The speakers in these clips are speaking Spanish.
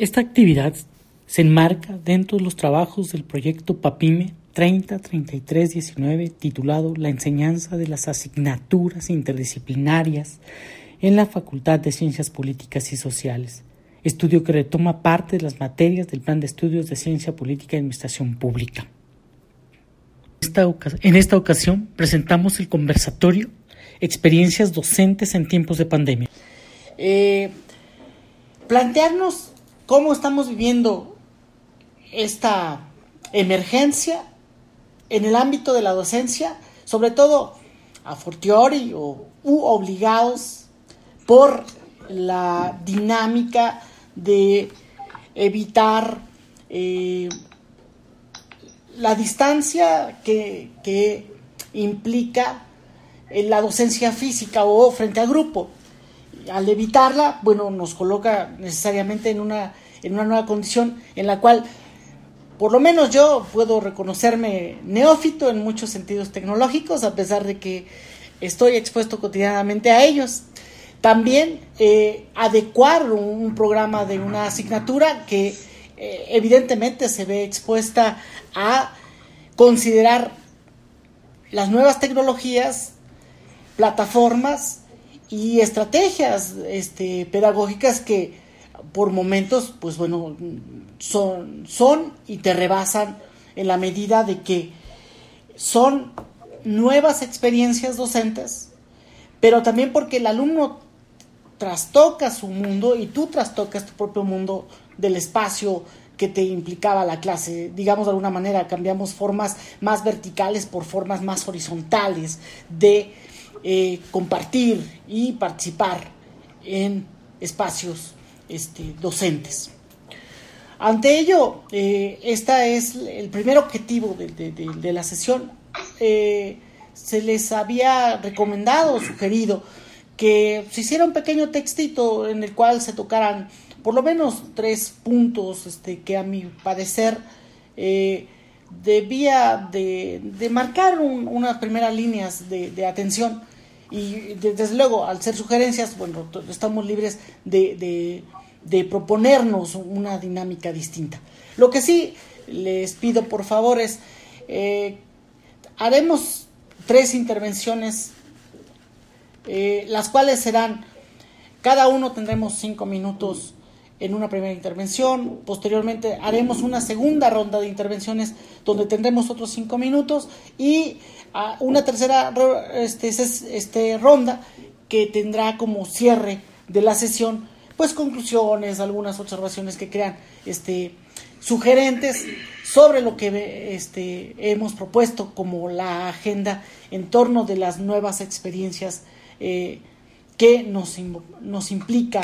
Esta actividad se enmarca dentro de los trabajos del proyecto PAPIME 303319 titulado La enseñanza de las asignaturas interdisciplinarias en la Facultad de Ciencias Políticas y Sociales, estudio que retoma parte de las materias del Plan de Estudios de Ciencia Política y Administración Pública. En esta ocasión presentamos el conversatorio Experiencias docentes en tiempos de pandemia. Eh, plantearnos cómo estamos viviendo esta emergencia en el ámbito de la docencia, sobre todo a fortiori o obligados por la dinámica de evitar eh, la distancia que, que implica la docencia física o frente al grupo. Al evitarla, bueno, nos coloca necesariamente en una, en una nueva condición en la cual, por lo menos yo puedo reconocerme neófito en muchos sentidos tecnológicos, a pesar de que estoy expuesto cotidianamente a ellos. También eh, adecuar un, programa de una asignatura que eh, evidentemente se ve expuesta a considerar las nuevas tecnologías, plataformas y estrategias este, pedagógicas que por momentos, pues bueno, son, son y te rebasan en la medida de que son nuevas experiencias docentes, pero también porque el alumno trastoca su mundo y tú trastocas tu propio mundo del espacio que te implicaba la clase. Digamos de alguna manera, cambiamos formas más verticales por formas más horizontales de eh, compartir y participar en espacios este, docentes. Ante ello, eh, este es el primer objetivo de, la sesión. Eh, se les había recomendado, sugerido, que se hiciera un pequeño textito en el cual se tocaran por lo menos tres puntos este, que a mi parecer eh, debía de, marcar unas primeras líneas de, atención y desde luego al ser sugerencias, bueno, estamos libres de, proponernos una dinámica distinta. Lo que sí les pido por favor es, eh, haremos tres intervenciones eh, las cuales serán, cada uno tendremos cinco minutos en una primera intervención, posteriormente haremos una segunda ronda de intervenciones donde tendremos otros cinco minutos y ah, una tercera este, este, ronda que tendrá como cierre de la sesión pues conclusiones, algunas observaciones que crean este, sugerentes sobre lo que este, hemos propuesto como la agenda en torno de las nuevas experiencias eh, que nos, nos implica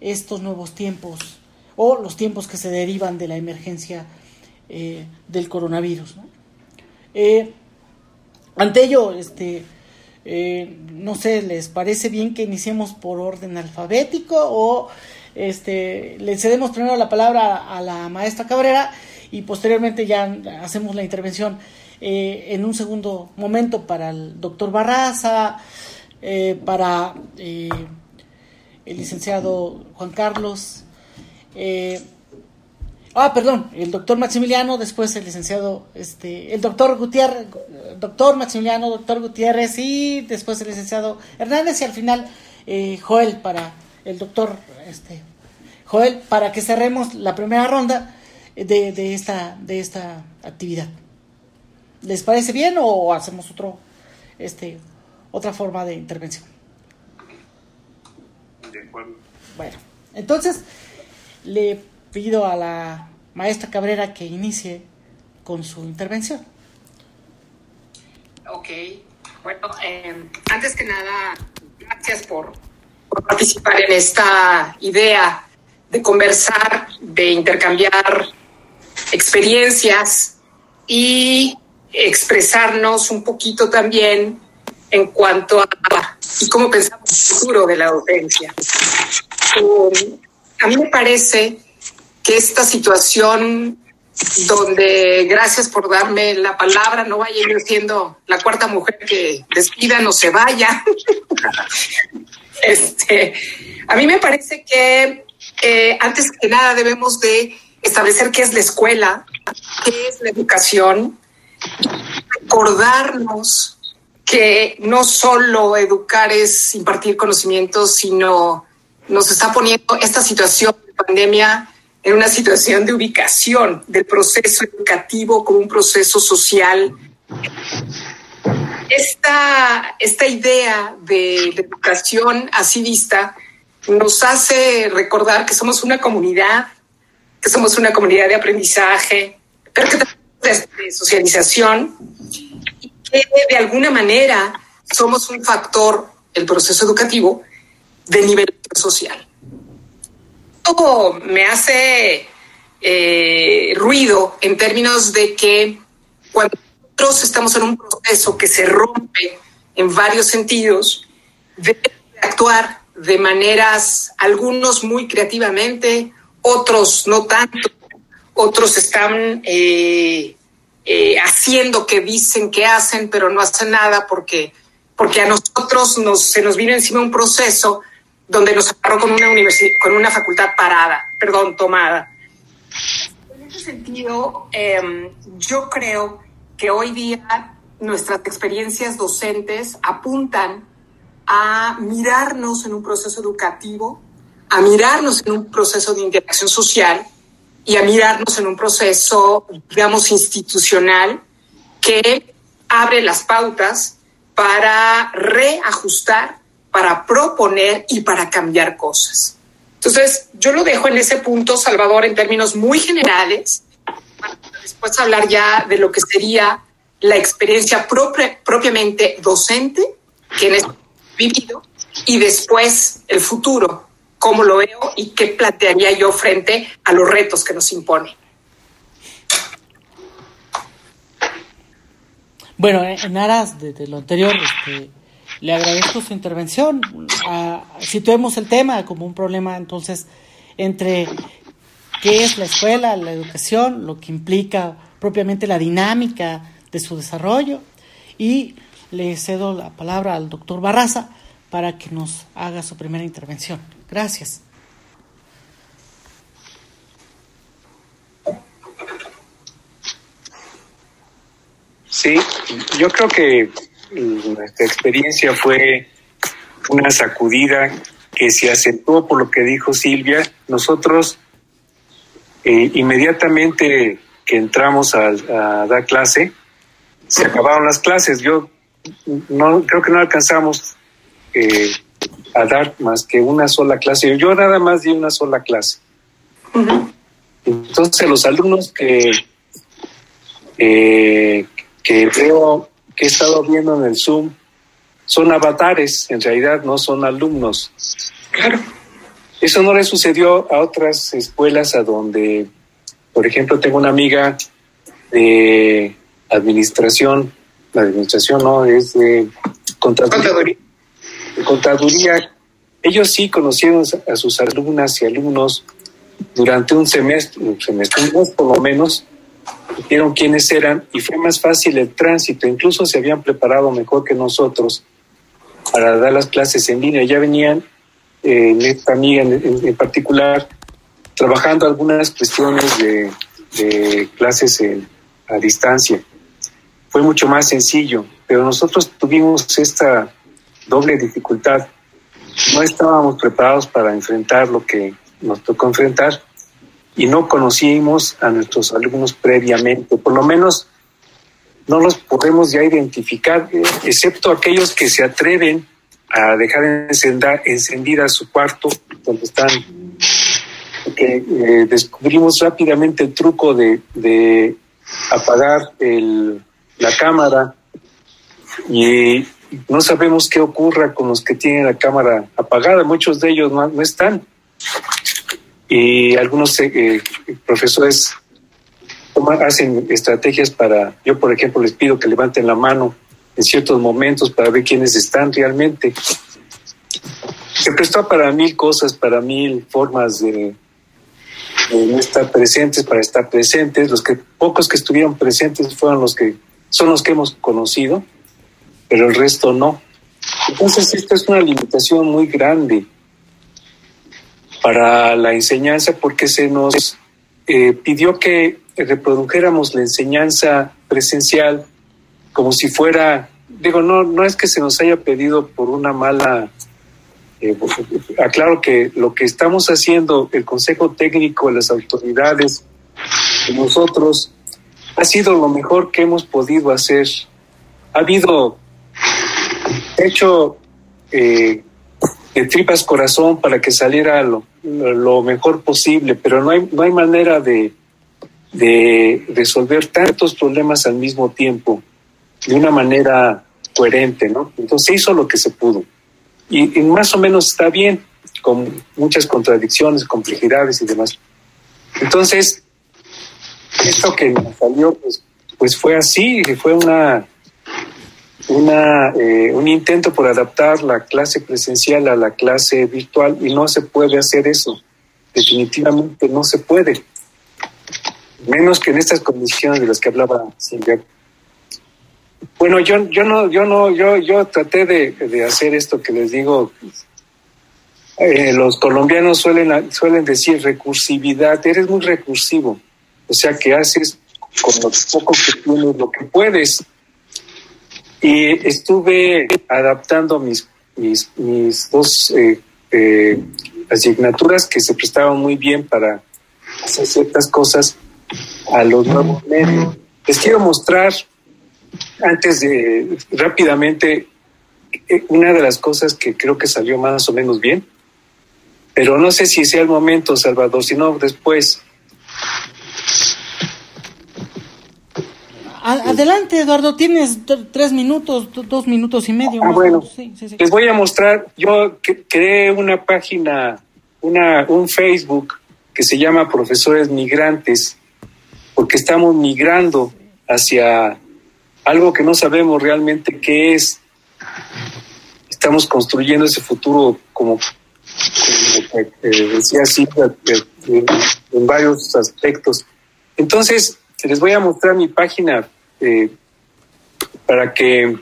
estos nuevos tiempos o los tiempos que se derivan de la emergencia eh, del coronavirus. Eh, ante ello, este, no sé, ¿les parece bien que iniciemos por orden alfabético o este, le cedemos primero la palabra a la maestra Cabrera y posteriormente ya hacemos la intervención en un segundo momento para el doctor Barraza, eh, para eh, el licenciado Juan Carlos. Eh, ah, perdón, el doctor Maximiliano, después el licenciado, este, el doctor Gutiérrez, doctor Maximiliano, doctor Gutiérrez y después el licenciado Hernández y al final Joel para el doctor este, Joel para que cerremos la primera ronda de, de, esta, de esta actividad. ¿Les parece bien o hacemos otro este otra forma de intervención. Bueno, entonces le pido a la maestra Cabrera que inicie con su intervención. Ok, bueno, em, antes que nada, gracias por, participar en esta idea de conversar, de intercambiar experiencias y expresarnos un poquito también en cuanto a cómo pensamos el futuro de la docencia. Eh, a mí me parece que esta situación donde gracias por darme la palabra, no vaya yo siendo la cuarta mujer que despida, no se vaya. este, a mí me parece que eh, antes que nada debemos de establecer qué es la escuela, qué es la educación, recordarnos que no solo educar es impartir conocimientos, sino nos está poniendo esta situación de pandemia en una situación de ubicación del proceso educativo como un proceso social. Esta, esta idea de, de educación así vista nos hace recordar que somos una comunidad, que somos una comunidad de aprendizaje, pero que también de socialización y que de alguna manera somos un factor, el proceso educativo, de nivel social. Todo me hace eh, ruido en términos de que cuando nosotros estamos en un proceso que se rompe en varios sentidos, debemos actuar de maneras, algunos muy creativamente, otros no tanto, otros están eh, eh, haciendo que dicen que hacen, pero no hacen nada porque, porque a nosotros nos, se nos vino encima un proceso donde nos agarró con una, con una facultad parada, perdón, tomada. En ese sentido, eh, yo creo que hoy día nuestras experiencias docentes apuntan a mirarnos en un proceso educativo, a mirarnos en un proceso de interacción social y a mirarnos en un proceso, digamos, institucional que abre las pautas para reajustar, para proponer y para cambiar cosas. Entonces, yo lo dejo en ese punto, Salvador, en términos muy generales, para después hablar ya de lo que sería la experiencia propia, propiamente docente, que en este vivido y después el futuro, cómo lo veo y qué plantearía yo frente a los retos que nos impone. Bueno, en aras de, lo anterior, este, le agradezco su intervención. Uh, situemos el tema como un problema entonces entre qué es la escuela, la educación, lo que implica propiamente la dinámica de su desarrollo y le cedo la palabra al doctor Barraza para que nos haga su primera intervención. Gracias. Sí, yo creo que nuestra experiencia fue una sacudida que se acentuó por lo que dijo Silvia. Nosotros eh, inmediatamente que entramos a, a, dar clase, se acabaron las clases. Yo no creo que no alcanzamos eh, a dar más que una sola clase. Yo nada más di una sola clase. Entonces los alumnos que eh, que veo que he estado viendo en el Zoom son avatares, en realidad no son alumnos. Claro. Eso no le sucedió a otras escuelas a donde, por ejemplo, tengo una amiga de administración la administración no es de contaduría. contaduría. Ellos sí conocieron a sus alumnas y alumnos durante un semestre, un semestre, un mes por lo menos, vieron quiénes eran y fue más fácil el tránsito. Incluso se habían preparado mejor que nosotros para dar las clases en línea. Ya venían, eh, esta amiga en, particular, trabajando algunas cuestiones de clases a distancia fue mucho más sencillo, pero nosotros tuvimos esta doble dificultad. No estábamos preparados para enfrentar lo que nos tocó enfrentar y no conocimos a nuestros alumnos previamente, por lo menos no los podemos ya identificar, excepto aquellos que se atreven a dejar encendida, encendida su cuarto donde están. Eh, descubrimos rápidamente el truco de, de apagar el, la cámara y no sabemos qué ocurra con los que tienen la cámara apagada. Muchos de ellos no, están. Y algunos eh, profesores hacen estrategias para, yo por ejemplo les pido que levanten la mano en ciertos momentos para ver quiénes están realmente. Se prestó para mil cosas, para mil formas de, de no estar presentes, para estar presentes. Los que pocos que estuvieron presentes fueron los que son los que hemos conocido, pero el resto no. Entonces, esta es una limitación muy grande para la enseñanza porque se nos eh, pidió que reprodujéramos la enseñanza presencial como si fuera, digo, no, no es que se nos haya pedido por una mala, eh, aclaro que lo que estamos haciendo, el Consejo Técnico, las autoridades, nosotros, ha sido lo mejor que hemos podido hacer. Ha habido, hecho, eh, de tripas corazón para que saliera lo, lo, mejor posible, pero no hay, no hay manera de, de resolver tantos problemas al mismo tiempo de una manera coherente, ¿no? Entonces se hizo lo que se pudo. Y, más o menos está bien, con muchas contradicciones, complejidades y demás. Entonces, esto que nos salió, pues, pues fue así, fue una, una, eh, un intento por adaptar la clase presencial a la clase virtual y no se puede hacer eso. Definitivamente no se puede. Menos que en estas condiciones de las que hablaba Silvia. Bueno, yo, yo no, yo no, yo, yo traté de, de hacer esto que les digo. Eh, los colombianos suelen, suelen decir recursividad. Eres muy recursivo. O sea que haces con lo poco que tienes lo que puedes. Y estuve adaptando mis, mis, mis dos eh, eh, asignaturas que se prestaban muy bien para hacer ciertas cosas a los nuevos medios. Les quiero mostrar, antes de rápidamente, eh, una de las cosas que creo que salió más o menos bien, pero no sé si sea el momento, Salvador, si no después. Adelante, Eduardo, tienes tres minutos, dos minutos y medio. Ah, bueno, les voy a mostrar, yo creé una página, una, un Facebook que se llama Profesores Migrantes, porque estamos migrando hacia algo que no sabemos realmente qué es. Estamos construyendo ese futuro como, como eh, decía así, en varios aspectos. Entonces, les voy a mostrar mi página eh, para que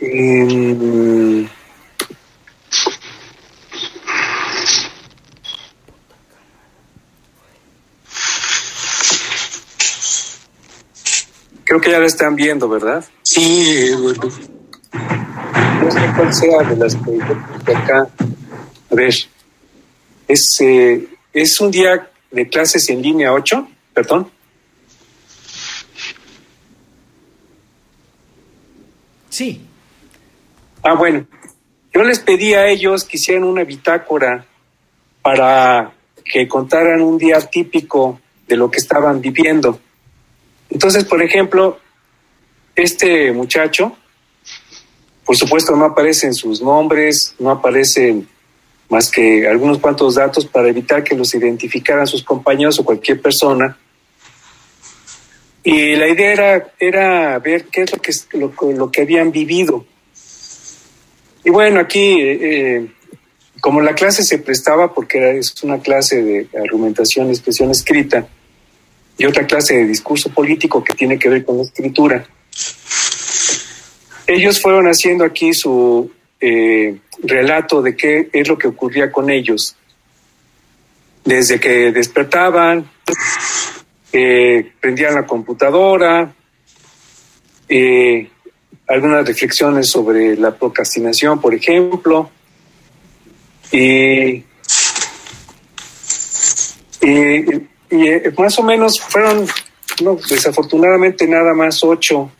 eh, creo que ya la están viendo, ¿verdad? Sí, bueno. No sé cuál sea de las que acá. A ver, es, eh, es un día de clases en línea 8, perdón. Sí. Ah, bueno. Yo les pedí a ellos que hicieran una bitácora para que contaran un día típico de lo que estaban viviendo. Entonces, por ejemplo, este muchacho, por supuesto no aparecen sus nombres, no aparecen más que algunos cuantos datos para evitar que los identificaran sus compañeros o cualquier persona. Y la idea era, era ver qué es lo que, lo, lo que habían vivido. Y bueno, aquí, eh, como la clase se prestaba, porque es una clase de argumentación expresión escrita, y otra clase de discurso político que tiene que ver con la escritura, ellos fueron haciendo aquí su eh, relato de qué es lo que ocurría con ellos. Desde que despertaban, eh, prendían la computadora, eh, algunas reflexiones sobre la procrastinación, por ejemplo, y, y, más o menos fueron, no, desafortunadamente nada más ocho,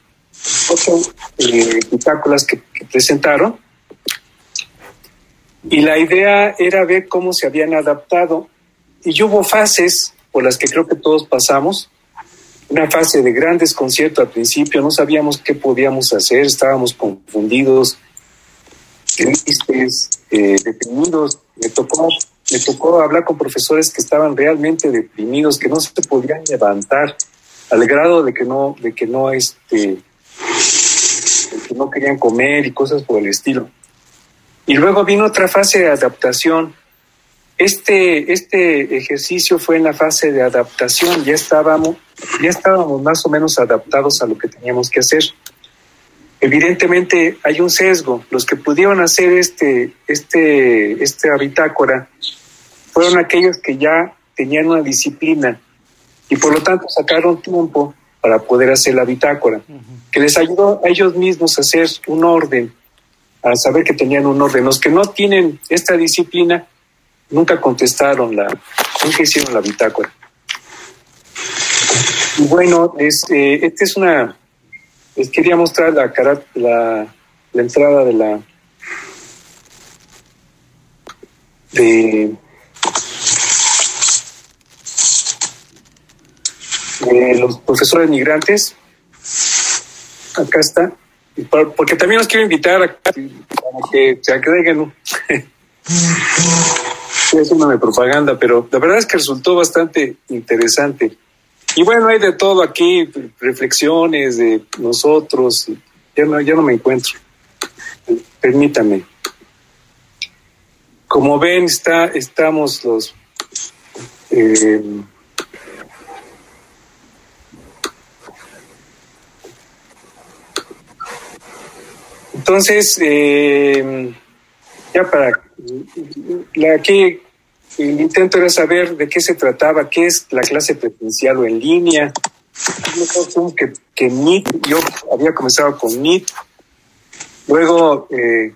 ocho eh, que, que presentaron. Y la idea era ver cómo se habían adaptado. Y hubo fases por las que creo que todos pasamos. Una fase de gran desconcierto al principio, no sabíamos qué podíamos hacer, estábamos confundidos, tristes, eh, deprimidos. Me tocó, me tocó hablar con profesores que estaban realmente deprimidos, que no se podían levantar, al grado de que no, de que no, este, de que no querían comer y cosas por el estilo. Y luego vino otra fase de adaptación este, este ejercicio fue en la fase de adaptación, ya estábamos, ya estábamos más o menos adaptados a lo que teníamos que hacer. evidentemente hay un sesgo. Los que pudieron hacer este, este, este bitácora fueron aquellos que ya tenían una disciplina y por lo tanto sacaron tiempo para poder hacer la bitácora, que les ayudó a ellos mismos a hacer un orden, a saber que tenían un orden. Los que no tienen esta disciplina nunca contestaron la, nunca hicieron la bitácora. Y bueno, es, eh, esta es una, les quería mostrar la, la, la entrada de la de, los profesores migrantes. Acá está. Porque también los quiero invitar a, que se agreguen. es una propaganda, pero la verdad es que resultó bastante interesante. Y bueno, hay de todo aquí, reflexiones de nosotros. Ya no, ya no me encuentro. Permítame. Como ven, está, estamos los... Eh, entonces, eh, ya para... Aquí el intento era saber de qué se trataba, qué es la clase presencial o en línea. Que, que yo había comenzado con NIT, luego eh,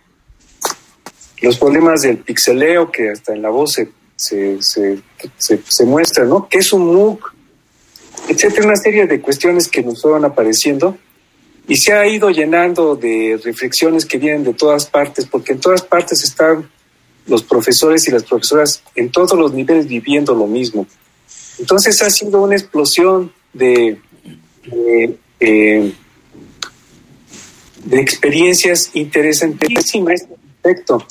los problemas del pixeleo que hasta en la voz se, se, se, se, muestra, ¿no? ¿Qué es un MOOC? Etcétera, una serie de cuestiones que nos fueron apareciendo y se ha ido llenando de reflexiones que vienen de todas partes, porque en todas partes están los profesores y las profesoras en todos los niveles viviendo lo mismo. Entonces ha sido una explosión de, de, eh, experiencias interesantísimas respecto.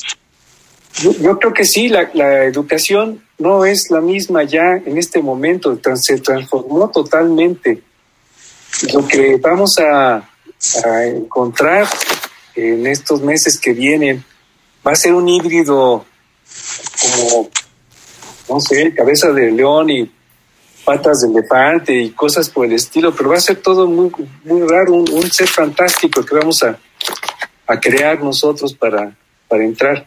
Yo, yo, creo que sí, la, la, educación no es la misma ya en este momento, se transformó totalmente. Lo que vamos a, a encontrar en estos meses que vienen va a ser un híbrido como, no sé, cabeza de león y patas de elefante y cosas por el estilo, pero va a ser todo muy, muy raro, un, ser fantástico que vamos a, a crear nosotros para, para entrar.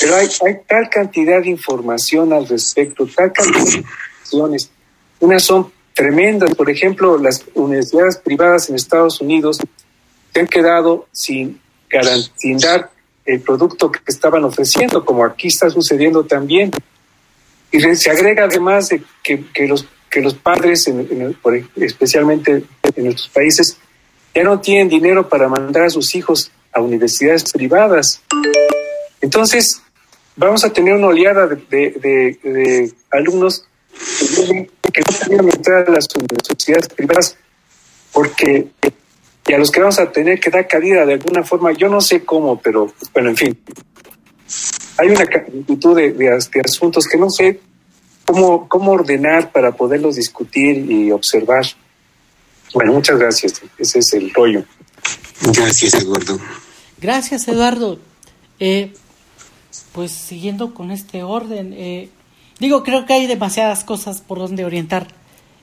Pero hay, hay tal cantidad de información al respecto, tal cantidad de informaciones. Unas son tremendas, por ejemplo, las universidades privadas en Estados Unidos se han quedado sin, sin dar el producto que estaban ofreciendo, como aquí está sucediendo también. Y se agrega además de que, que los, que los padres, especialmente en nuestros países, ya no tienen dinero para mandar a sus hijos a universidades privadas. Entonces, vamos a tener una oleada de, de, de, alumnos que no podían entrar a las universidades privadas porque y a los que vamos a tener que dar cabida de alguna forma, yo no sé cómo, pero bueno, en fin. Hay una multitud de, asuntos que no sé cómo, cómo ordenar para poderlos discutir y observar. Bueno, muchas gracias. Ese es el rollo. Gracias, Eduardo. Gracias, Eduardo. Eh, pues siguiendo con este orden, eh, digo, creo que hay demasiadas cosas por donde orientar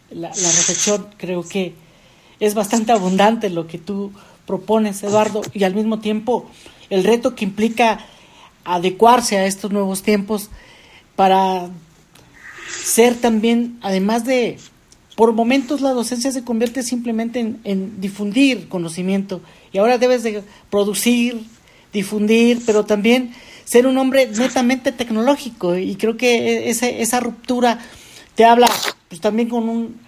la, la reflexión. Creo que es bastante abundante lo que tú propones, Eduardo, y al mismo tiempo el reto que implica adecuarse a estos nuevos tiempos para ser también, además de, por momentos la docencia se convierte simplemente en, en difundir conocimiento y ahora debes de producir, difundir, pero también ser un hombre netamente tecnológico y creo que esa, esa ruptura te habla pues también con un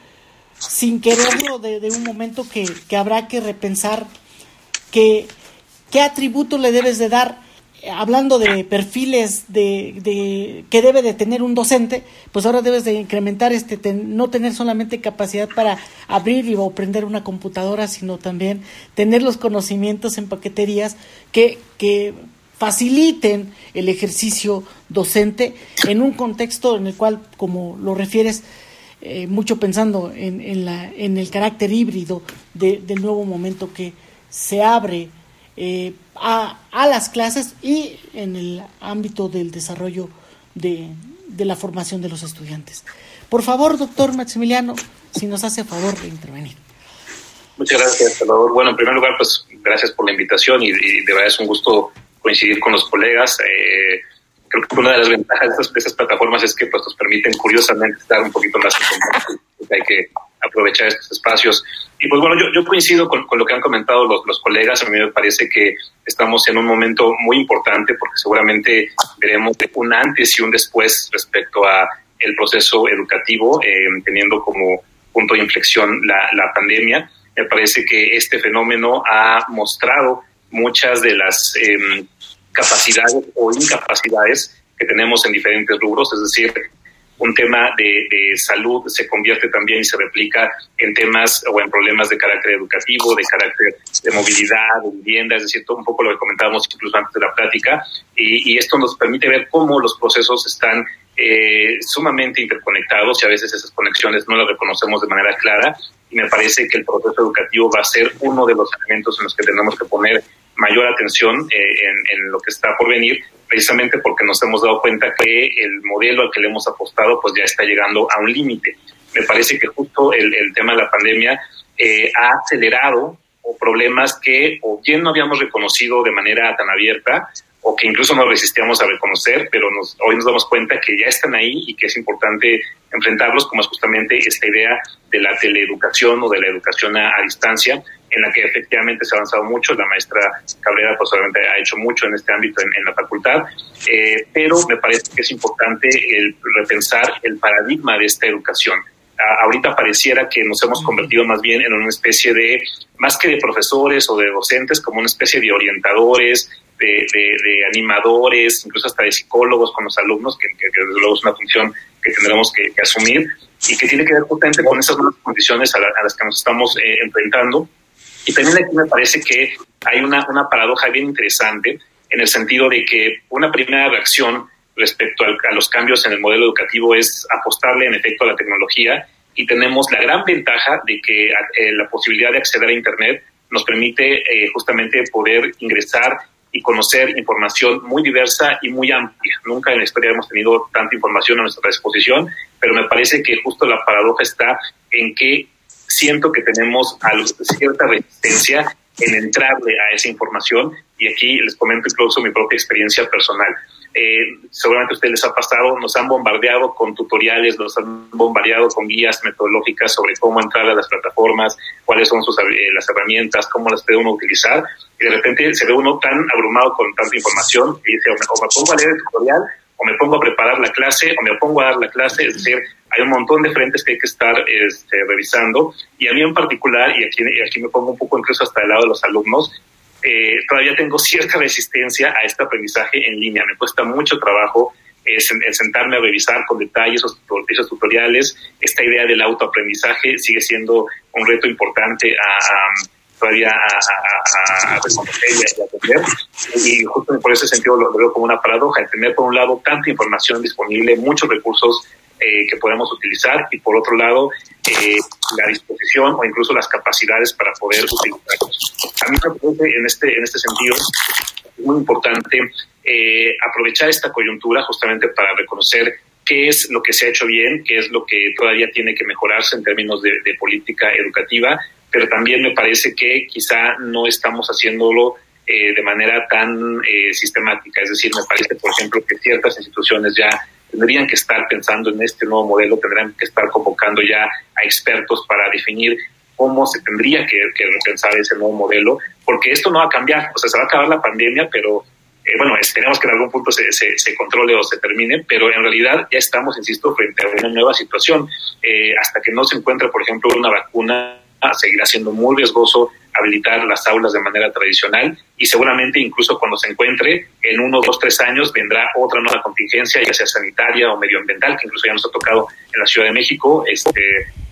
sin quererlo de, de un momento que, que, habrá que repensar que, qué atributo le debes de dar hablando de perfiles de, de, que debe de tener un docente, pues ahora debes de incrementar este, no tener solamente capacidad para abrir y o prender una computadora, sino también tener los conocimientos en paqueterías que, que faciliten el ejercicio docente en un contexto en el cual, como lo refieres, eh, mucho pensando en, en, la, en, el carácter híbrido de, del nuevo momento que se abre eh, a, a, las clases y en el ámbito del desarrollo de, de, la formación de los estudiantes. Por favor, doctor Maximiliano, si nos hace favor de intervenir. Muchas gracias, Salvador. Bueno, en primer lugar, pues gracias por la invitación y, de verdad es un gusto coincidir con los colegas. Eh, creo que una de las ventajas de estas, plataformas es que pues, nos permiten curiosamente estar un poquito más en. Hay que aprovechar estos espacios. Y pues bueno, yo, yo coincido con, con, lo que han comentado los, los, colegas. A mí me parece que estamos en un momento muy importante porque seguramente veremos un antes y un después respecto a el proceso educativo, eh, teniendo como punto de inflexión la, la pandemia. Me parece que este fenómeno ha mostrado muchas de las eh, capacidades o incapacidades que tenemos en diferentes rubros, es decir, un tema de, salud se convierte también y se replica en temas o en problemas de carácter educativo, de carácter de movilidad, de vivienda, es decir, todo un poco lo que comentábamos incluso antes de la plática, y, y esto nos permite ver cómo los procesos están eh, sumamente interconectados y a veces esas conexiones no las reconocemos de manera clara y me parece que el proceso educativo va a ser uno de los elementos en los que tenemos que poner mayor atención eh, en, lo que está por venir, precisamente porque nos hemos dado cuenta que el modelo al que le hemos apostado pues ya está llegando a un límite. Me parece que justo el, tema de la pandemia eh, ha acelerado problemas que o bien no habíamos reconocido de manera tan abierta o que incluso no resistíamos a reconocer, pero nos, hoy nos damos cuenta que ya están ahí y que es importante enfrentarlos, como es justamente esta idea de la teleeducación o de la educación a, distancia, en la que efectivamente se ha avanzado mucho. La maestra Cabrera pues ha hecho mucho en este ámbito en, la facultad, eh, pero me parece que es importante el repensar el paradigma de esta educación. ahorita pareciera que nos hemos convertido más bien en una especie de, más que de profesores o de docentes, como una especie de orientadores, de, animadores, incluso hasta de psicólogos con los alumnos, que, desde luego es una función que tendremos que, asumir y que tiene que ver justamente con esas nuevas condiciones a, las que nos estamos eh, enfrentando. Y también aquí me parece que hay una, una paradoja bien interesante en el sentido de que una primera reacción respecto a los cambios en el modelo educativo es apostarle en efecto a la tecnología y tenemos la gran ventaja de que eh, la posibilidad de acceder a Internet nos permite eh, justamente poder ingresar y conocer información muy diversa y muy amplia. Nunca en la historia hemos tenido tanta información a nuestra disposición, pero me parece que justo la paradoja está en que siento que tenemos cierta resistencia en entrarle a esa información y aquí les comento incluso mi propia experiencia personal. Eh, seguramente a ustedes les ha pasado, nos han bombardeado con tutoriales, nos han bombardeado con guías metodológicas sobre cómo entrar a las plataformas, cuáles son sus, eh, las herramientas, cómo las puede uno utilizar, y de repente se ve uno tan abrumado con tanta información y dice, o me, pongo a leer el tutorial, o me pongo a preparar la clase, o me pongo a dar la clase, es decir, hay un montón de frentes que hay que estar este, revisando, y a mí en particular, y aquí, y aquí me pongo un poco incluso hasta el lado de los alumnos, eh, todavía tengo cierta resistencia a este aprendizaje en línea. Me cuesta mucho trabajo eh, sentarme a revisar con detalle esos, tutoriales. Esta idea del autoaprendizaje sigue siendo un reto importante a, todavía a, reconocer y a atender. Y justo por ese sentido lo, veo como una paradoja, tener por un lado tanta información disponible, muchos recursos eh, que podemos utilizar y por otro lado eh, la disposición o incluso las capacidades para poder utilizarlos. A mí me parece en este, en este sentido muy importante eh, aprovechar esta coyuntura justamente para reconocer qué es lo que se ha hecho bien, qué es lo que todavía tiene que mejorarse en términos de, política educativa, pero también me parece que quizá no estamos haciéndolo eh, de manera tan sistemática. Es decir, me parece, por ejemplo, que ciertas instituciones ya tendrían que estar pensando en este nuevo modelo, tendrían que estar convocando ya a expertos para definir cómo se tendría que, que repensar ese nuevo modelo, porque esto no va a cambiar, o sea, se va a acabar la pandemia, pero eh, bueno, esperemos que en algún punto se, se, controle o se termine, pero en realidad ya estamos, insisto, frente a una nueva situación. Eh, hasta que no se encuentre, por ejemplo, una vacuna, seguirá siendo muy riesgoso habilitar las aulas de manera tradicional y seguramente incluso cuando se encuentre en uno, dos, tres años vendrá otra nueva contingencia, ya sea sanitaria o medioambiental, que incluso ya nos ha tocado en la Ciudad de México. Este,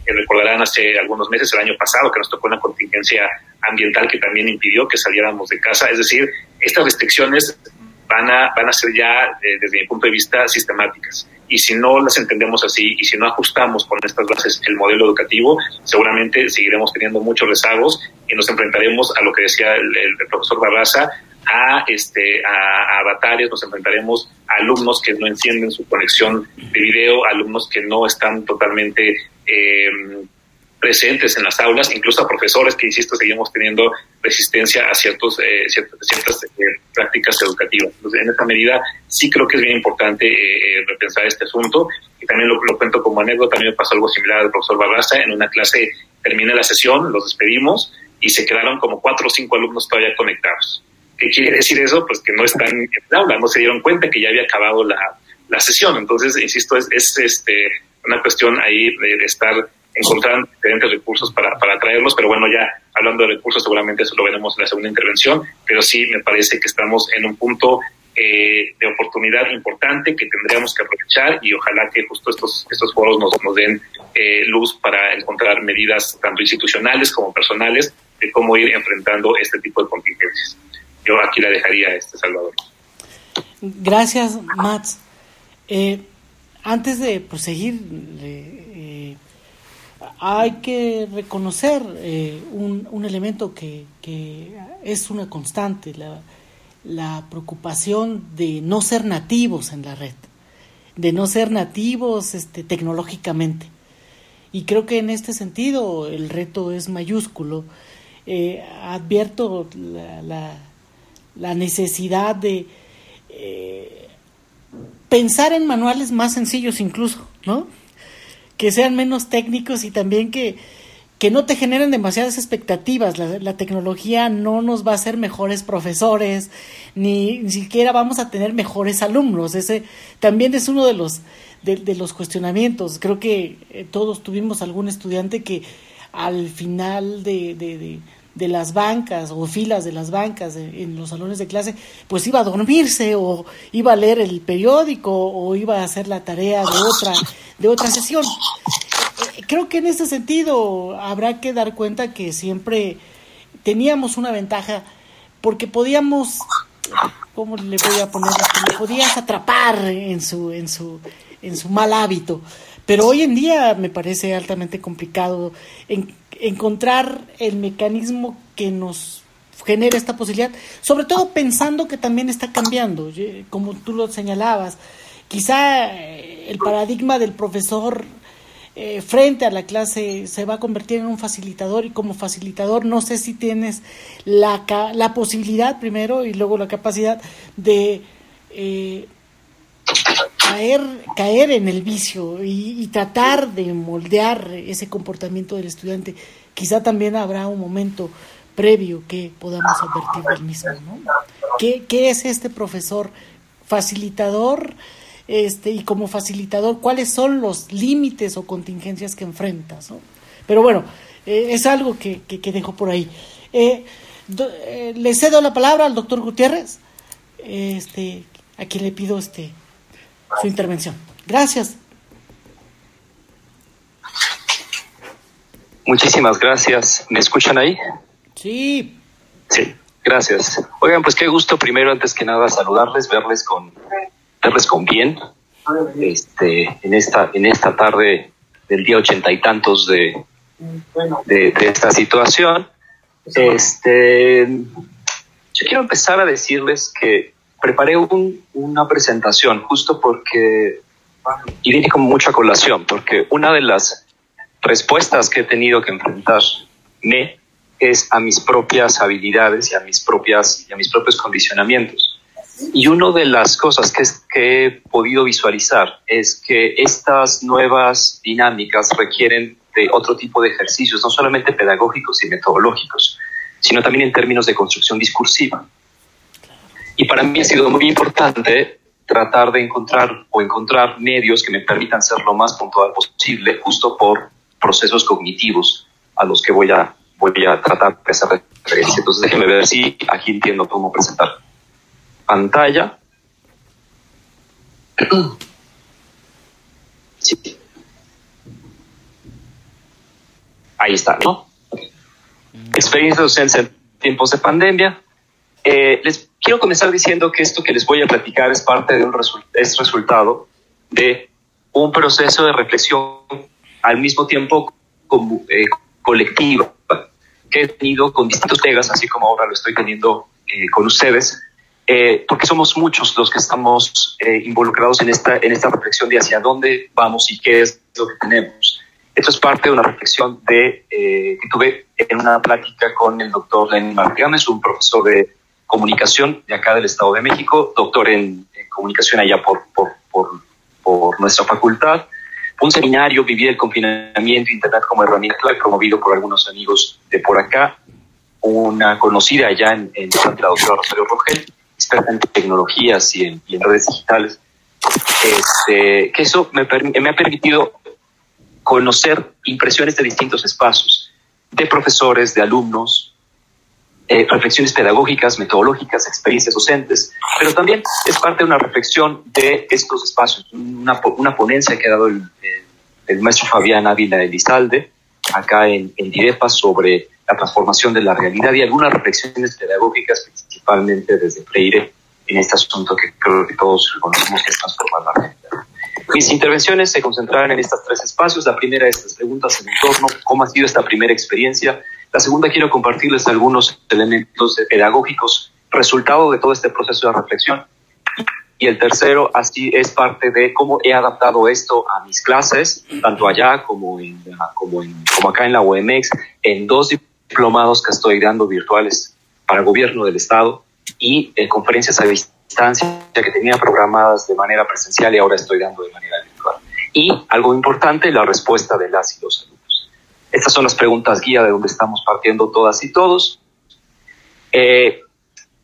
recordarán hace algunos meses, el año pasado, que nos tocó una contingencia ambiental que también impidió que saliéramos de casa. Es decir, estas restricciones van a, van a ser ya, eh, desde mi punto de vista, sistemáticas y si no las entendemos así y si no ajustamos con estas bases el modelo educativo, seguramente seguiremos teniendo muchos rezagos y nos enfrentaremos a lo que decía el, profesor Barraza, a, este, a, avatares, nos enfrentaremos a alumnos que no encienden su conexión de video, alumnos que no están totalmente eh, presentes en las aulas, incluso a profesores que, insisto, seguimos teniendo resistencia a ciertos, eh, ciertas, ciertas eh, prácticas educativas. Entonces, en esta medida, sí creo que es bien importante eh, repensar este asunto. Y también lo, cuento como anécdota, también me pasó algo similar al profesor Barraza. En una clase termina la sesión, los despedimos y se quedaron como cuatro o cinco alumnos todavía conectados. ¿Qué quiere decir eso? Pues que no están en el aula, no se dieron cuenta que ya había acabado la, la sesión. Entonces, insisto, es, es este, una cuestión ahí de estar encontrando diferentes recursos para, para traerlos, pero bueno, ya hablando de recursos, seguramente eso lo veremos en la segunda intervención, pero sí me parece que estamos en un punto eh, de oportunidad importante que tendríamos que aprovechar y ojalá que justo estos, estos foros nos, nos den eh, luz para encontrar medidas tanto institucionales como personales de cómo ir enfrentando este tipo de contingencias. Yo aquí la dejaría, este Salvador. Gracias, Mats. Eh, antes de proseguir, eh, hay que reconocer eh, un, un, elemento que, que, es una constante, la, la, preocupación de no ser nativos en la red, de no ser nativos este, tecnológicamente. Y creo que en este sentido el reto es mayúsculo. Eh, advierto la, la, necesidad de eh, pensar en manuales más sencillos incluso, ¿no? Que sean menos técnicos y también que, que no te generen demasiadas expectativas. La, tecnología no nos va a hacer mejores profesores, ni, ni, siquiera vamos a tener mejores alumnos. Ese también es uno de los, de, los cuestionamientos. Creo que eh, todos tuvimos algún estudiante que al final de, de las bancas o filas de las bancas en los salones de clase, pues iba a dormirse o iba a leer el periódico o iba a hacer la tarea de otra, de otra sesión. Creo que en ese sentido habrá que dar cuenta que siempre teníamos una ventaja porque podíamos, ¿cómo le voy a poner? Le podías atrapar en su, en su, en su mal hábito. Pero hoy en día me parece altamente complicado en, encontrar el mecanismo que nos genere esta posibilidad, sobre todo pensando que también está cambiando, como tú lo señalabas. Quizá eh, el paradigma del profesor eh, frente a la clase se va a convertir en un facilitador y como facilitador no sé si tienes la, la posibilidad primero y luego la capacidad de eh, caer, caer en el vicio y, tratar de moldear ese comportamiento del estudiante. Quizá también habrá un momento previo que podamos advertir del mismo. ¿no? ¿Qué, ¿Qué, es este profesor facilitador? Este, y como facilitador, ¿cuáles son los límites o contingencias que enfrentas? ¿no? Pero bueno, eh, es algo que, que, dejo por ahí. Eh, eh, le cedo la palabra al doctor Gutiérrez, este, a quien le pido este, su intervención. Gracias. Muchísimas gracias. ¿Me escuchan ahí? Sí. Sí, gracias. Oigan, pues qué gusto primero, antes que nada, saludarles, verles con, verles con bien. Este, en esta, en esta tarde del día ochenta y tantos de, de, de, esta situación. Este, yo quiero empezar a decirles que preparé un, una presentación justo porque, y viene con mucha colación, porque una de las respuestas que he tenido que enfrentarme es a mis propias habilidades y a mis, propias, y a mis propios condicionamientos. Y una de las cosas que, que he podido visualizar es que estas nuevas dinámicas requieren de otro tipo de ejercicios, no solamente pedagógicos y metodológicos, sino también en términos de construcción discursiva. Y para mí ha sido muy importante tratar de encontrar o encontrar medios que me permitan ser lo más puntual posible, justo por procesos cognitivos a los que voy a, voy a tratar de hacer referencia. Entonces déjenme ver si aquí entiendo cómo presentar. Pantalla. Sí. Ahí está, ¿no? Experiencia docente en tiempos de pandemia. Eh, les quiero comenzar diciendo que esto que les voy a platicar es parte de un resu es resultado de un proceso de reflexión al mismo tiempo como, eh, que he tenido con distintos colegas, así como ahora lo estoy teniendo eh, con ustedes, eh, porque somos muchos los que estamos involucrados en esta, en esta reflexión de hacia dónde vamos y qué es lo que tenemos. Esto es parte de una reflexión de, eh, que tuve en una plática con el doctor Lenin Martínez, un profesor de comunicación de acá del Estado de México, doctor en, comunicación allá por, por, por, nuestra facultad. Un seminario, Vivir el confinamiento, Internet como herramienta promovido por algunos amigos de por acá. Una conocida allá en, en la doctora Rosario Rogel, experta en tecnologías y en, en redes digitales. Este, que eso me ha permitido conocer impresiones de distintos espacios, de profesores, de alumnos, eh, reflexiones pedagógicas, metodológicas, experiencias docentes, pero también es parte de una reflexión de estos espacios, una, ponencia que ha dado el, el, maestro Fabián Ávila Elizalde, acá en, en Direpa, sobre la transformación de la realidad y algunas reflexiones pedagógicas, principalmente desde Freire, en este asunto que creo que todos reconocemos que es transformar la realidad. Mis intervenciones se concentrarán en estos tres espacios. La primera, es las preguntas en torno cómo ha sido esta primera experiencia. La segunda, quiero compartirles algunos elementos pedagógicos, resultado de todo este proceso de reflexión. Y el tercero, así es parte de cómo he adaptado esto a mis clases, tanto allá como, en, como, acá en la UMX, en dos diplomados que estoy dando virtuales para el gobierno del Estado y en conferencias a distancia que tenía programadas de manera presencial y ahora estoy dando de manera virtual. Y algo importante, la respuesta de las y. Estas son las preguntas guía de donde estamos partiendo todas y todos. Eh,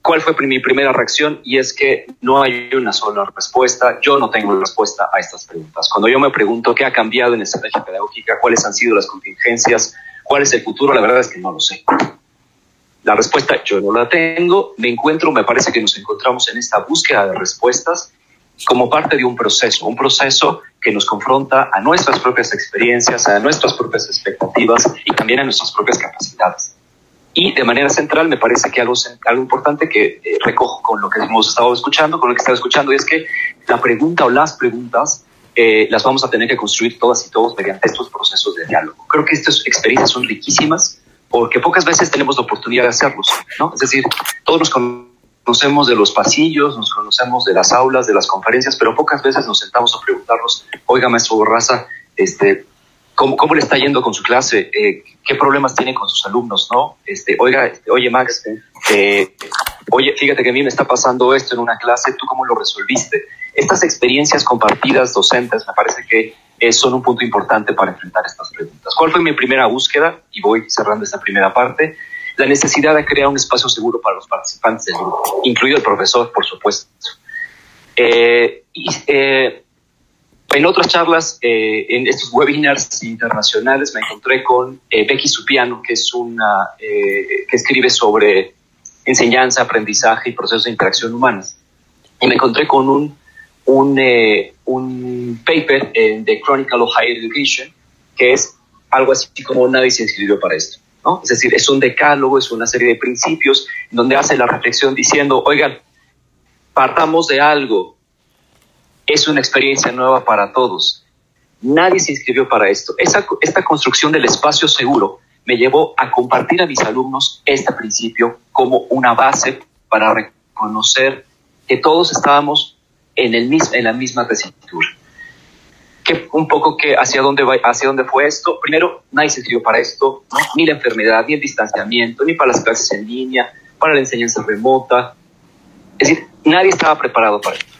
¿Cuál fue mi primera reacción? Y es que no hay una sola respuesta. Yo no tengo respuesta a estas preguntas. Cuando yo me pregunto qué ha cambiado en estrategia pedagógica, cuáles han sido las contingencias, cuál es el futuro, la verdad es que no lo sé. La respuesta yo no la tengo, me encuentro, me parece que nos encontramos en esta búsqueda de respuestas como parte de un proceso, un proceso que nos confronta a nuestras propias experiencias, a nuestras propias expectativas y también a nuestras propias capacidades. Y de manera central me parece que algo, algo importante que eh, recojo con lo que hemos estado escuchando, con lo que estado escuchando, es que la pregunta o las preguntas eh, las vamos a tener que construir todas y todos mediante estos procesos de diálogo. Creo que estas experiencias son riquísimas porque pocas veces tenemos la oportunidad de hacerlos, ¿no? Es decir, todos nos conocemos de los pasillos, nos conocemos de las aulas, de las conferencias, pero pocas veces nos sentamos a preguntarnos, oiga, maestro Borraza, este, ¿cómo, cómo le está yendo con su clase? Eh, ¿Qué problemas tiene con sus alumnos, no? Este, oiga, este, oye, Max, eh, oye, fíjate que a mí me está pasando esto en una clase, ¿tú cómo lo resolviste? Estas experiencias compartidas docentes me parece que eh, son un punto importante para enfrentar estas preguntas. ¿Cuál fue mi primera búsqueda? Y voy cerrando esta primera parte. La necesidad de crear un espacio seguro para los participantes del grupo, incluido el profesor, por supuesto. Eh, y, eh, en otras charlas, en estos webinars internacionales, me encontré con Becky Supiano, que es una que escribe sobre enseñanza, aprendizaje y procesos de interacción humanas. Y me encontré con un un, eh, un paper The Chronicle of Higher Education, que es algo así como nadie se inscribió para esto. ¿No? Es decir, es un decálogo, es una serie de principios donde hace la reflexión diciendo, oigan, partamos de algo, es una experiencia nueva para todos. Nadie se inscribió para esto. Esa, esta construcción del espacio seguro me llevó a compartir a mis alumnos este principio como una base para reconocer que todos estábamos en, el, en la misma tesitura. Un poco que hacia dónde, va, hacia dónde fue esto. Primero, nadie se escribió para esto, ni la enfermedad, ni el distanciamiento, ni para las clases en línea, para la enseñanza remota. Es decir, nadie estaba preparado para esto.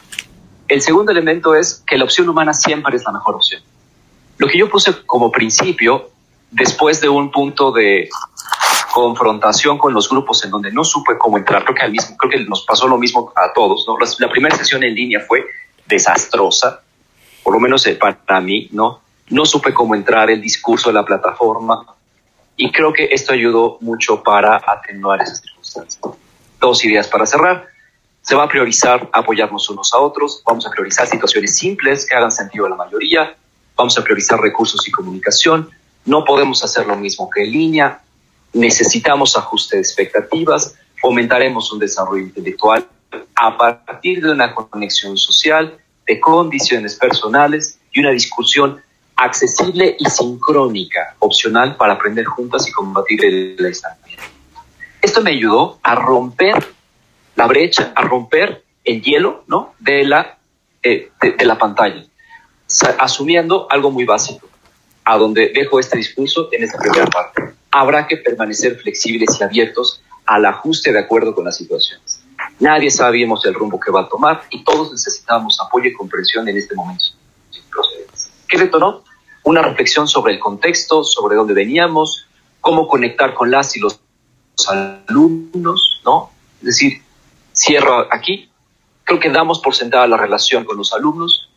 El segundo elemento es que la opción humana siempre es la mejor opción. Lo que yo puse como principio, después de un punto de confrontación con los grupos en donde no supe cómo entrar. Creo que, al mismo, creo que nos pasó lo mismo a todos. ¿no? La, primera sesión en línea fue desastrosa, por lo menos eh, para mí, ¿no? No supe cómo entrar el discurso de la plataforma y creo que esto ayudó mucho para atenuar esas circunstancias. Dos ideas para cerrar. Se va a priorizar apoyarnos unos a otros, vamos a priorizar situaciones simples que hagan sentido a la mayoría, vamos a priorizar recursos y comunicación, no podemos hacer lo mismo que en línea, necesitamos ajuste de expectativas, fomentaremos un desarrollo intelectual a partir de una conexión social, de condiciones personales y una discusión accesible y sincrónica, opcional para aprender juntas y combatir el aislamiento. Esto me ayudó a romper la brecha, a romper el hielo ¿no? de, la, eh, de la pantalla, asumiendo algo muy básico. a donde dejo este discurso en esta primera parte. Habrá que permanecer flexibles y abiertos al ajuste de acuerdo con las situaciones. Nadie sabíamos el rumbo que va a tomar y todos necesitábamos apoyo y comprensión en este momento. ¿Qué detonó? Una reflexión sobre el contexto, sobre dónde veníamos, cómo conectar con las y los alumnos, ¿no? Es decir, cierro aquí, creo que damos por sentada la relación con los alumnos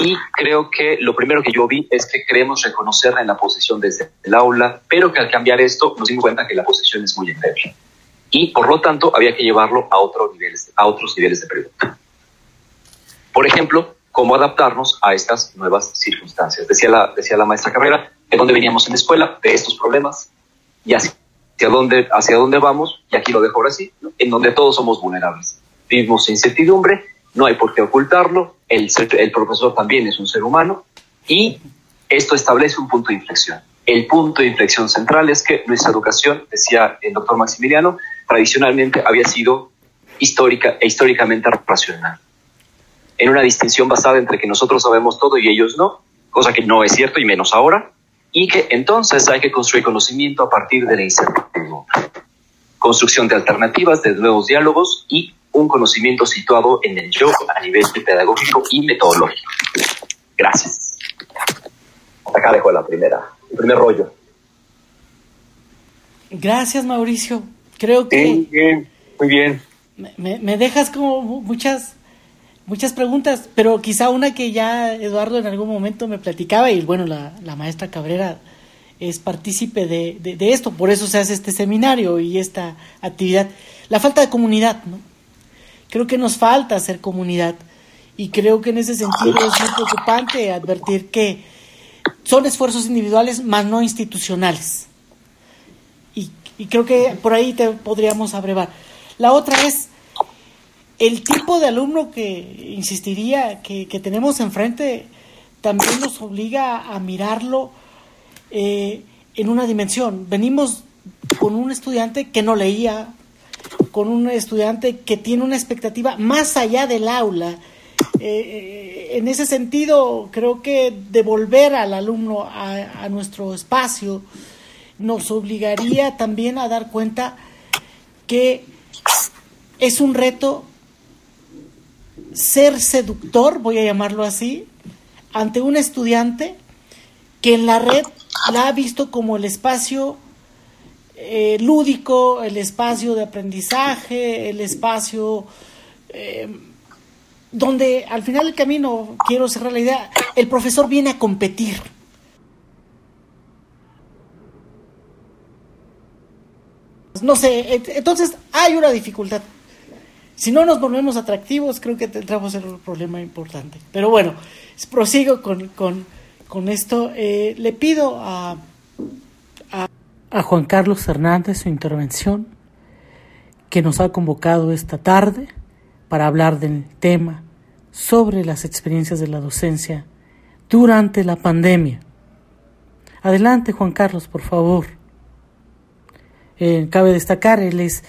y creo que lo primero que yo vi es que queremos reconocerla en la posición desde el aula, pero que al cambiar esto nos dimos cuenta que la posición es muy endeble y por lo tanto había que llevarlo a, otros niveles, a otros niveles de pregunta. Por ejemplo, cómo adaptarnos a estas nuevas circunstancias. Decía la, decía la maestra Carrera, de dónde veníamos en la escuela, de estos problemas, y hacia dónde, hacia dónde vamos, y aquí lo dejo ahora sí, en donde todos somos vulnerables. Vivimos incertidumbre, no hay por qué ocultarlo, el, el profesor también es un ser humano, y esto establece un punto de inflexión. El punto de inflexión central es que nuestra educación, decía el doctor Maximiliano, tradicionalmente había sido histórica e históricamente racional en una distinción basada entre que nosotros sabemos todo y ellos no, cosa que no es cierto y menos ahora, y que entonces hay que construir conocimiento a partir de la incertidumbre. Construcción de alternativas, de nuevos diálogos y un conocimiento situado en el yo a nivel pedagógico y metodológico. Gracias. Acá dejo la primera, el primer rollo. Gracias, Mauricio. Creo que... Muy bien, muy bien. Me, me dejas como muchas muchas preguntas, pero quizá una que ya Eduardo en algún momento me platicaba y bueno, la, la maestra Cabrera es partícipe de, de, esto, por eso se hace este seminario y esta actividad. La falta de comunidad, ¿no? Creo que nos falta hacer comunidad y creo que en ese sentido es muy preocupante advertir que son esfuerzos individuales, más no institucionales. Y, creo que por ahí te podríamos abrevar. La otra es el tipo de alumno que, insistiría, que, tenemos enfrente, también nos obliga a mirarlo eh, en una dimensión. Venimos con un estudiante que no leía, con un estudiante que tiene una expectativa más allá del aula. Eh, en ese sentido, creo que devolver al alumno a nuestro espacio nos obligaría también a dar cuenta que es un reto ser seductor, voy a llamarlo así, ante un estudiante que en la red la ha visto como el espacio eh, lúdico, el espacio de aprendizaje, el espacio eh, donde al final del camino, quiero cerrar la idea, el profesor viene a competir. No sé, entonces hay una dificultad. Si no nos volvemos atractivos, creo que tendremos un problema importante. Pero bueno, prosigo con, con, esto. Eh, le pido a, a Juan Carlos Hernández su intervención, que nos ha convocado esta tarde para hablar del tema sobre las experiencias de la docencia durante la pandemia. Adelante, Juan Carlos, por favor. Eh, cabe destacar, él es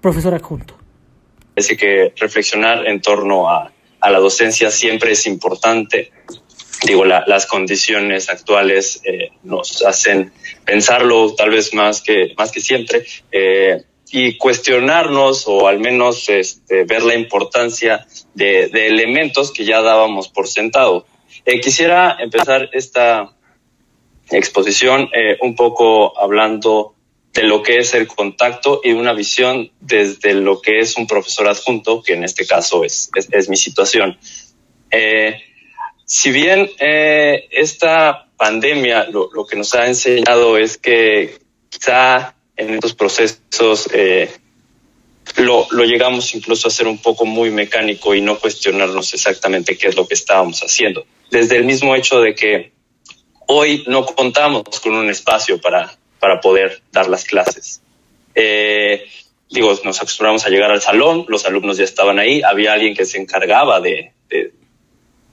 profesor adjunto. Parece que reflexionar en torno a, a la docencia siempre es importante. Digo, la, las condiciones actuales eh, nos hacen pensarlo tal vez más que, más que siempre eh, y cuestionarnos o al menos este, ver la importancia de, de, elementos que ya dábamos por sentado. Eh, quisiera empezar esta exposición eh, un poco hablando de lo que es el contacto y una visión desde lo que es un profesor adjunto, que en este caso es, es, mi situación. Eh, si bien eh, esta pandemia lo, lo, que nos ha enseñado es que quizá en estos procesos eh, lo, lo, llegamos incluso a hacer un poco muy mecánico y no cuestionarnos exactamente qué es lo que estábamos haciendo. Desde el mismo hecho de que hoy no contamos con un espacio para para poder dar las clases. Eh, digo, nos acostumbramos a llegar al salón, los alumnos ya estaban ahí, había alguien que se encargaba de,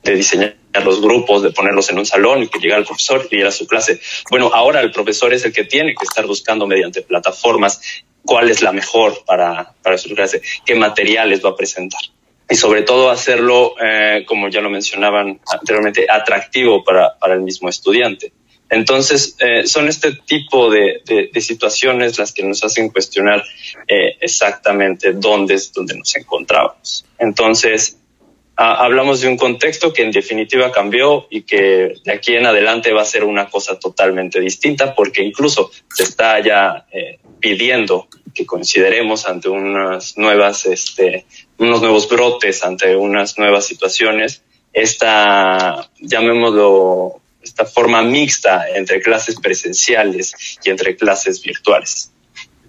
diseñar los grupos, de ponerlos en un salón y que llegara el profesor y diera su clase. Bueno, ahora el profesor es el que tiene que estar buscando mediante plataformas cuál es la mejor para, para su clase, qué materiales va a presentar. Y sobre todo hacerlo, eh, como ya lo mencionaban anteriormente, atractivo para, para el mismo estudiante. Entonces, eh, son este tipo de, situaciones las que nos hacen cuestionar eh, exactamente dónde es donde nos encontramos. Entonces, hablamos de un contexto que en definitiva cambió y que de aquí en adelante va a ser una cosa totalmente distinta porque incluso se está ya eh, pidiendo que consideremos ante unas nuevas, este, unos nuevos brotes, ante unas nuevas situaciones, esta, llamémoslo, esta forma mixta entre clases presenciales y entre clases virtuales.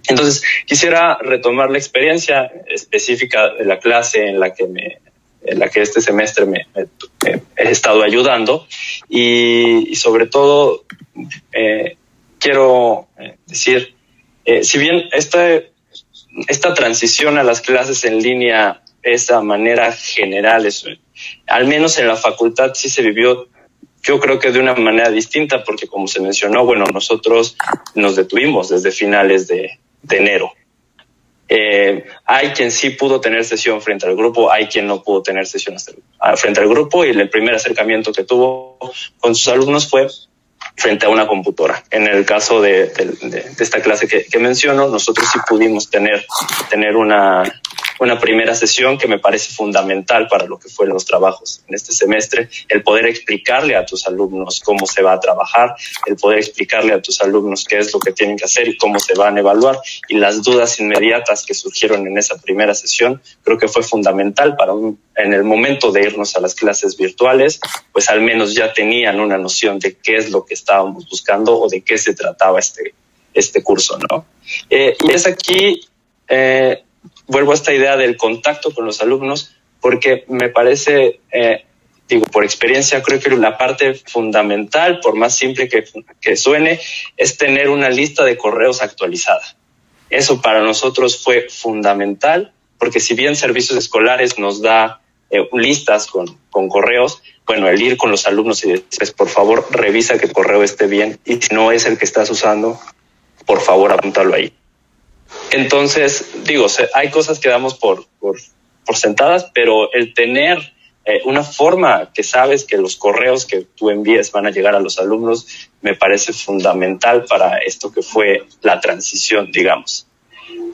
Entonces, quisiera retomar la experiencia específica de la clase en la que me en la que este semestre me, he estado ayudando y, sobre todo eh, quiero eh, decir, eh, si bien esta, esta transición a las clases en línea es a manera general, es, al menos en la facultad sí se vivió yo creo que de una manera distinta, porque como se mencionó, bueno, nosotros nos detuvimos desde finales de, de enero. Eh, hay quien sí pudo tener sesión frente al grupo, hay quien no pudo tener sesión frente al grupo y el primer acercamiento que tuvo con sus alumnos fue frente a una computadora. En el caso de, esta clase que, que, menciono, nosotros sí pudimos tener, tener una, una primera sesión que me parece fundamental para lo que fueron los trabajos en este semestre, el poder explicarle a tus alumnos cómo se va a trabajar, el poder explicarle a tus alumnos qué es lo que tienen que hacer y cómo se van a evaluar y las dudas inmediatas que surgieron en esa primera sesión, creo que fue fundamental para un, en el momento de irnos a las clases virtuales, pues al menos ya tenían una noción de qué es lo que estábamos buscando o de qué se trataba este, este curso, ¿no? Eh, y es aquí eh, vuelvo a esta idea del contacto con los alumnos, porque me parece, eh, digo, por experiencia, creo que la parte fundamental, por más simple que, que suene, es tener una lista de correos actualizada. Eso para nosotros fue fundamental, porque si bien servicios escolares nos da eh, listas con, con, correos, bueno, el ir con los alumnos y decirles, por favor, revisa que el correo esté bien y si no es el que estás usando, por favor, apúntalo ahí. Entonces, digo, hay cosas que damos por, sentadas, pero el tener eh, una forma que sabes que los correos que tú envíes van a llegar a los alumnos me parece fundamental para esto que fue la transición, digamos.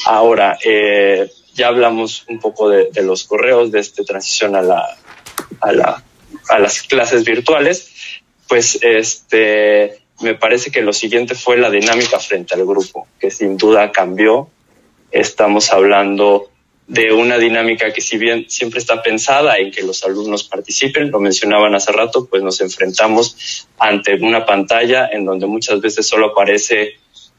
Ahora, eh, ya hablamos un poco de, los correos, de esta transición a, la, a, la, a las clases virtuales, pues este, me parece que lo siguiente fue la dinámica frente al grupo, que sin duda cambió. Estamos hablando de una dinámica que si bien siempre está pensada en que los alumnos participen, lo mencionaban hace rato, pues nos enfrentamos ante una pantalla en donde muchas veces solo aparece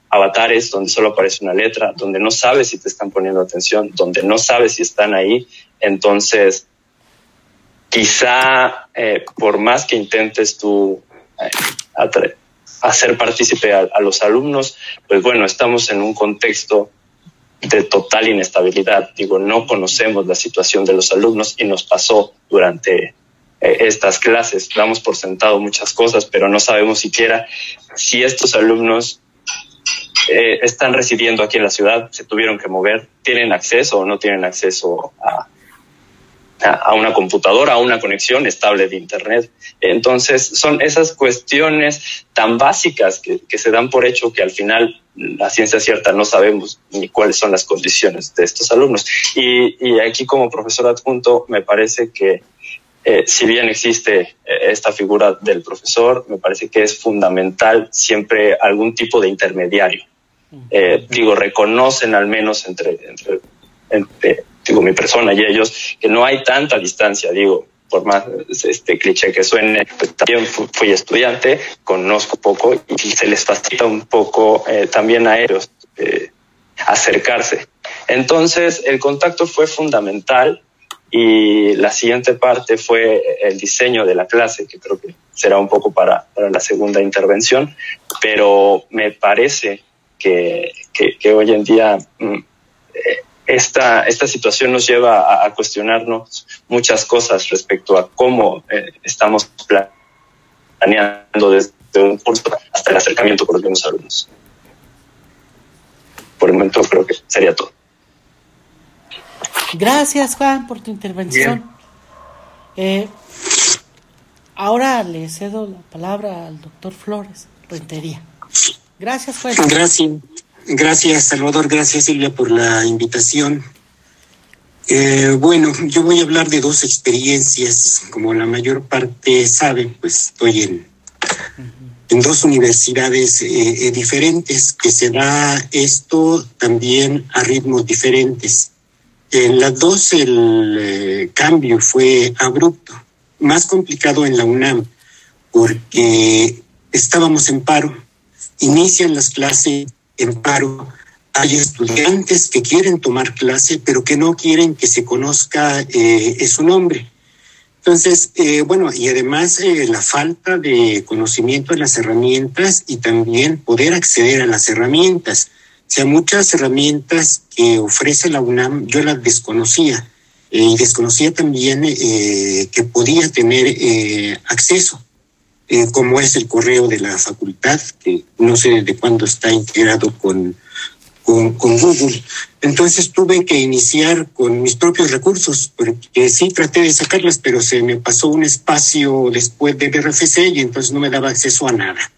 avatares, donde solo aparece una letra, donde no sabes si te están poniendo atención, donde no sabes si están ahí. Entonces, quizá eh, por más que intentes tú eh, hacer partícipe a, los alumnos, pues bueno, estamos en un contexto de total inestabilidad. Digo, no conocemos la situación de los alumnos y nos pasó durante eh, estas clases. Damos por sentado muchas cosas, pero no sabemos siquiera si estos alumnos eh, están residiendo aquí en la ciudad, se tuvieron que mover, tienen acceso o no tienen acceso a, a una computadora, a una conexión estable de Internet. Entonces, son esas cuestiones tan básicas que, se dan por hecho que al final la ciencia cierta no sabemos ni cuáles son las condiciones de estos alumnos. Y, aquí como profesor adjunto me parece que eh, si bien existe eh, esta figura del profesor, me parece que es fundamental siempre algún tipo de intermediario. Eh, digo, reconocen al menos entre, entre digo, mi persona y ellos, que no hay tanta distancia, digo, por más este cliché que suene, pues, también fui, estudiante, conozco poco y se les facilita un poco eh, también a ellos eh, acercarse. Entonces, el contacto fue fundamental y la siguiente parte fue el diseño de la clase, que creo que será un poco para, para la segunda intervención, pero me parece que, que, hoy en día mm, eh, esta, esta situación nos lleva a, cuestionarnos muchas cosas respecto a cómo eh, estamos planeando desde un curso hasta el acercamiento con los mismos alumnos. Por el momento creo que sería todo. Gracias Juan por tu intervención. Eh, ahora le cedo la palabra al doctor Flores. Rentería. Gracias, juez. Gracias. Gracias, Salvador. Gracias, Silvia, por la invitación. Eh, bueno, yo voy a hablar de dos experiencias. Como la mayor parte sabe, pues estoy en, dos universidades eh, eh, diferentes, que se da esto también a ritmos diferentes. En las dos el cambio fue abrupto, más complicado en la UNAM, porque estábamos en paro, inician las clases en paro, hay estudiantes que quieren tomar clase, pero que no quieren que se conozca eh, su nombre. Entonces, eh, bueno, y además eh, la falta de conocimiento de las herramientas y también poder acceder a las herramientas. O sea, muchas herramientas que ofrece la UNAM yo las desconocía eh, y desconocía también eh, que podía tener eh, acceso, como es el correo de la facultad, que no sé de cuándo está integrado con, con, Google. Entonces tuve que iniciar con mis propios recursos, porque sí traté de sacarlas, pero se me pasó un espacio después del RFC y entonces no me daba acceso a nada.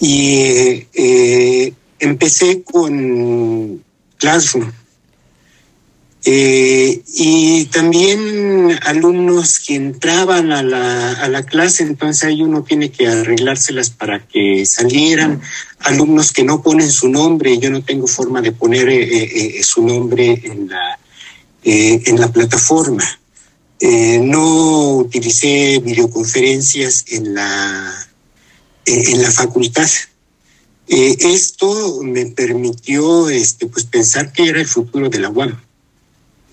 Y eh, empecé con Classroom. Eh, y también alumnos que entraban a la, a la clase, entonces ahí uno tiene que arreglárselas para que salieran. Alumnos que no ponen su nombre, yo no tengo forma de poner eh, eh, su nombre en la, eh, en la plataforma. no utilicé videoconferencias en la, en la facultad. Eh, esto me permitió este, pues, pensar que era el futuro de la UAM.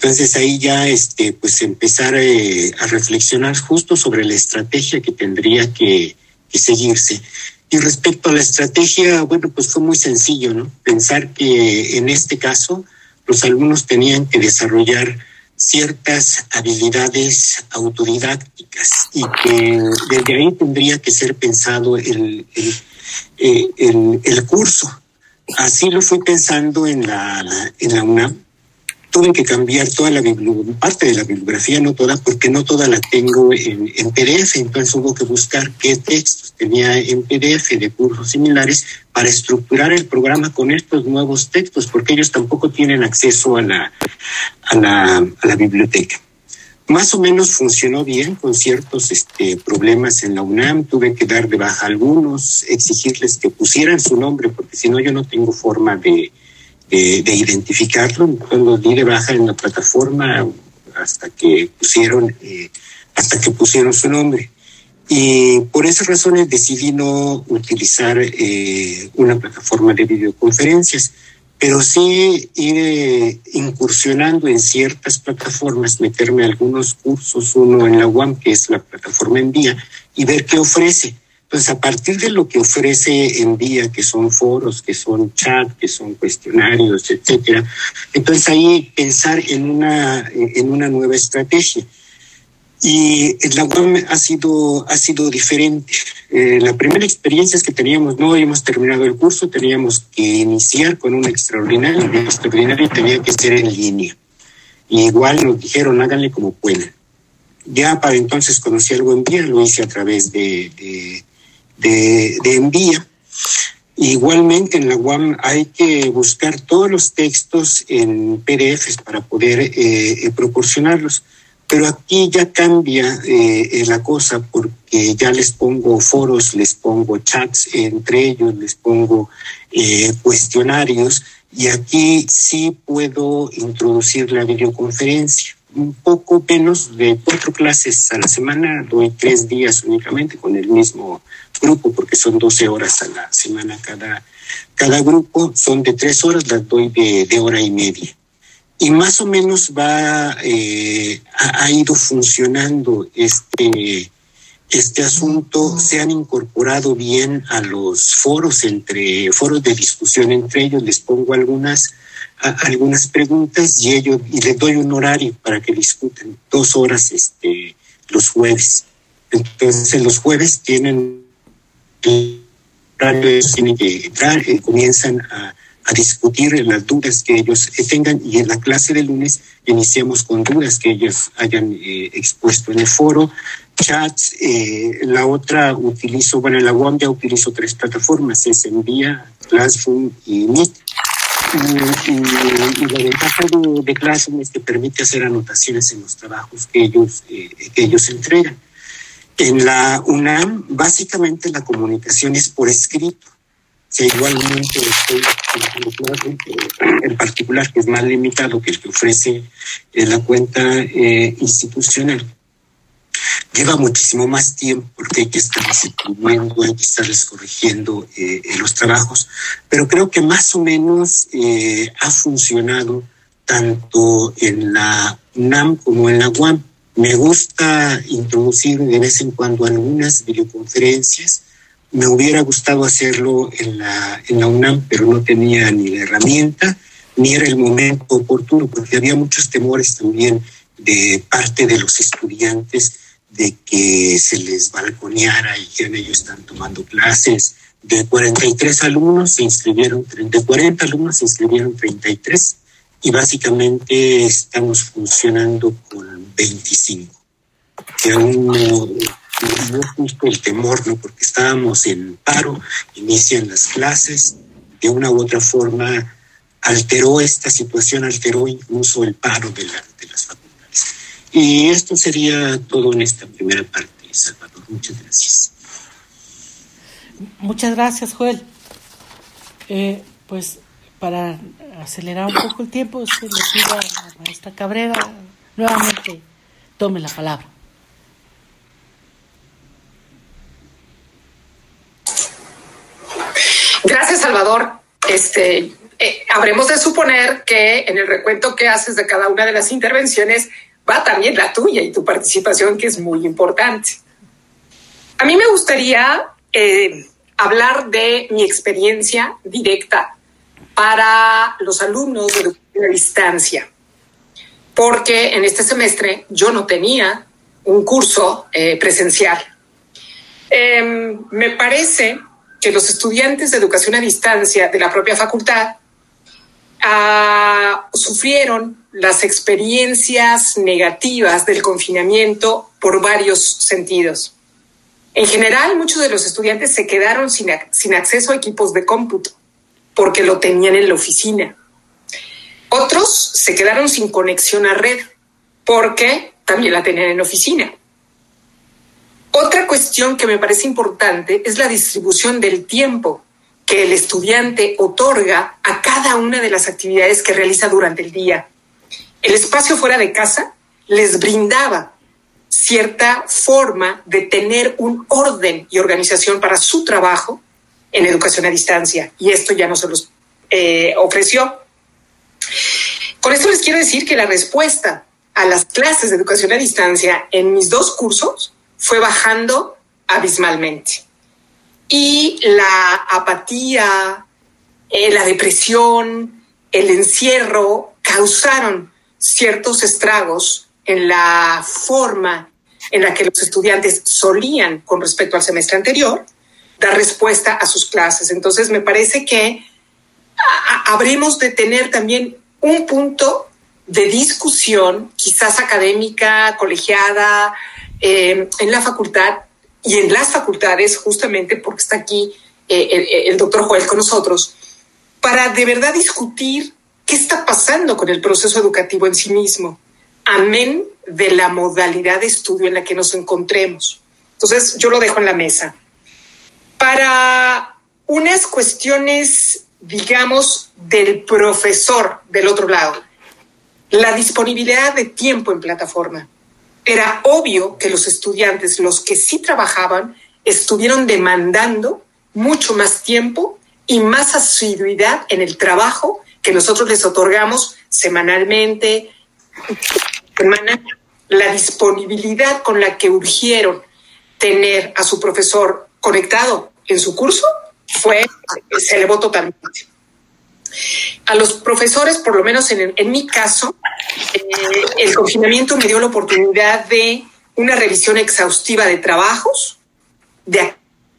Entonces ahí ya este, pues, empezar eh, a reflexionar justo sobre la estrategia que tendría que, que, seguirse. Y respecto a la estrategia, bueno, pues fue muy sencillo, ¿no? Pensar que en este caso los alumnos tenían que desarrollar ciertas habilidades autodidácticas y que desde ahí tendría que ser pensado el, el eh, el, el, curso. Así lo fui pensando en la, en la UNAM. Tuve que cambiar toda la parte de la bibliografía, no toda, porque no toda la tengo en, PDF, entonces hubo que buscar qué textos tenía en PDF de cursos similares para estructurar el programa con estos nuevos textos, porque ellos tampoco tienen acceso a la, a la, biblioteca más o menos funcionó bien con ciertos este, problemas en la UNAM. Tuve que dar de baja algunos, exigirles que pusieran su nombre, porque si no yo no tengo forma de, de, de identificarlo. Los di de baja en la plataforma hasta que pusieron, eh, hasta que pusieron su nombre. Y por esas razones decidí no utilizar eh, una plataforma de videoconferencias pero sí ir eh, incursionando en ciertas plataformas, meterme algunos cursos, uno en la UAM, que es la plataforma Envía, y ver qué ofrece. Entonces, a partir de lo que ofrece Envía, que son foros, que son chat, que son cuestionarios, etcétera, entonces ahí pensar en una, en una nueva estrategia. Y la UAM ha sido, ha sido diferente. Eh, la primera experiencia es que teníamos, no habíamos terminado el curso, teníamos que iniciar con un extraordinario, y el extraordinario tenía que ser en línea. Y igual nos dijeron, háganle como puedan. Ya para entonces conocí algo en vía, lo hice a través de, de, de, de envía. Igualmente en la UAM hay que buscar todos los textos en PDFs para poder eh, eh, proporcionarlos pero aquí ya cambia eh, la cosa porque ya les pongo foros, les pongo chats entre ellos, les pongo eh, cuestionarios y aquí sí puedo introducir la videoconferencia. Un poco menos de cuatro clases a la semana, doy tres días únicamente con el mismo grupo porque son 12 horas a la semana cada, cada grupo, son de tres horas, las doy de, de hora y media. Y más o menos va eh, ha, ha, ido funcionando este este asunto. Se han incorporado bien a los foros entre foros de discusión entre ellos. Les pongo algunas algunas preguntas y ellos y les doy un horario para que discuten dos horas este los jueves entonces los jueves tienen tienen que entrar eh, comienzan a a discutir las dudas que ellos tengan y en la clase de lunes iniciamos con dudas que ellos hayan eh, expuesto en el foro. chats. Eh, la otra utilizo, bueno, en la UAM ya utilizo tres plataformas, es Envía, Classroom y Meet. Y, la ventaja de, Classroom es que permite hacer anotaciones en los trabajos que ellos, eh, que ellos entregan. En la UNAM, básicamente la comunicación es por escrito. Si igualmente en particular, que es más limitado que el que ofrece eh, la cuenta eh, institucional, lleva muchísimo más tiempo porque hay que estar escribiendo, hay que estarles corrigiendo eh, los trabajos, pero creo que más o menos ha funcionado tanto en la UNAM como en la UAM. Me gusta introducir de vez en cuando algunas videoconferencias. Me hubiera gustado hacerlo en la, en la UNAM, pero no tenía ni la herramienta ni era el momento oportuno, porque había muchos temores también de parte de los estudiantes de que se les balconeara y que ellos están tomando clases. De 43 alumnos se inscribieron, de 40 alumnos se inscribieron 33 y básicamente estamos funcionando con 25. Que aún no, no justo el temor, ¿no? Porque estábamos en paro, inician las clases, de una u otra forma alteró esta situación, alteró incluso el paro de, de las facultades. Y esto sería todo en esta primera parte, Salvador. Muchas gracias. Muchas gracias, Joel. Eh, pues para acelerar un poco el tiempo, se le pido a la maestra Cabrera nuevamente tome la palabra. Gracias, Salvador. Este, eh, habremos de suponer que en el recuento que haces de cada una de las intervenciones también la tuya y tu participación, que es muy importante. A mí me gustaría eh, hablar de mi experiencia directa para los alumnos de educación a distancia, porque en este semestre yo no tenía un curso eh, presencial. Em, me parece que los estudiantes de educación a distancia de la propia facultad ah, sufrieron las experiencias negativas del confinamiento por varios sentidos. En general, muchos de los estudiantes se quedaron sin, acceso a equipos de cómputo porque lo tenían en la oficina. Otros se quedaron sin conexión a red porque también la tenían en la oficina. Otra cuestión que me parece importante es la distribución del tiempo que el estudiante otorga a cada una de las actividades que realiza durante el día. El espacio fuera de casa les brindaba cierta forma de tener un orden y organización para su trabajo en educación a distancia y esto ya no se los eh, ofreció. Con esto les quiero decir que la respuesta a las clases de educación a distancia en mis dos cursos fue bajando abismalmente. Y la apatía, eh, la depresión, el encierro causaron ciertos estragos en la forma en la que los estudiantes solían con respecto al semestre anterior dar respuesta a sus clases. Entonces me parece que habremos de tener también un punto de discusión, quizás académica, colegiada, eh, en la facultad y en las facultades, justamente porque está aquí eh, el, doctor Joel con nosotros, para de verdad discutir qué está pasando con el proceso educativo en sí mismo, amén de la modalidad de estudio en la que nos encontremos. Entonces, yo lo dejo en la mesa. Para unas cuestiones, digamos, del profesor del otro lado, la disponibilidad de tiempo en plataforma era obvio que los estudiantes, los que sí trabajaban, estuvieron demandando mucho más tiempo y más asiduidad en el trabajo que nosotros les otorgamos semanalmente, la disponibilidad con la que urgieron tener a su profesor conectado en su curso fue, se elevó totalmente. A los profesores, por lo menos en, en mi caso, eh, el confinamiento me dio la oportunidad de una revisión exhaustiva de trabajos, de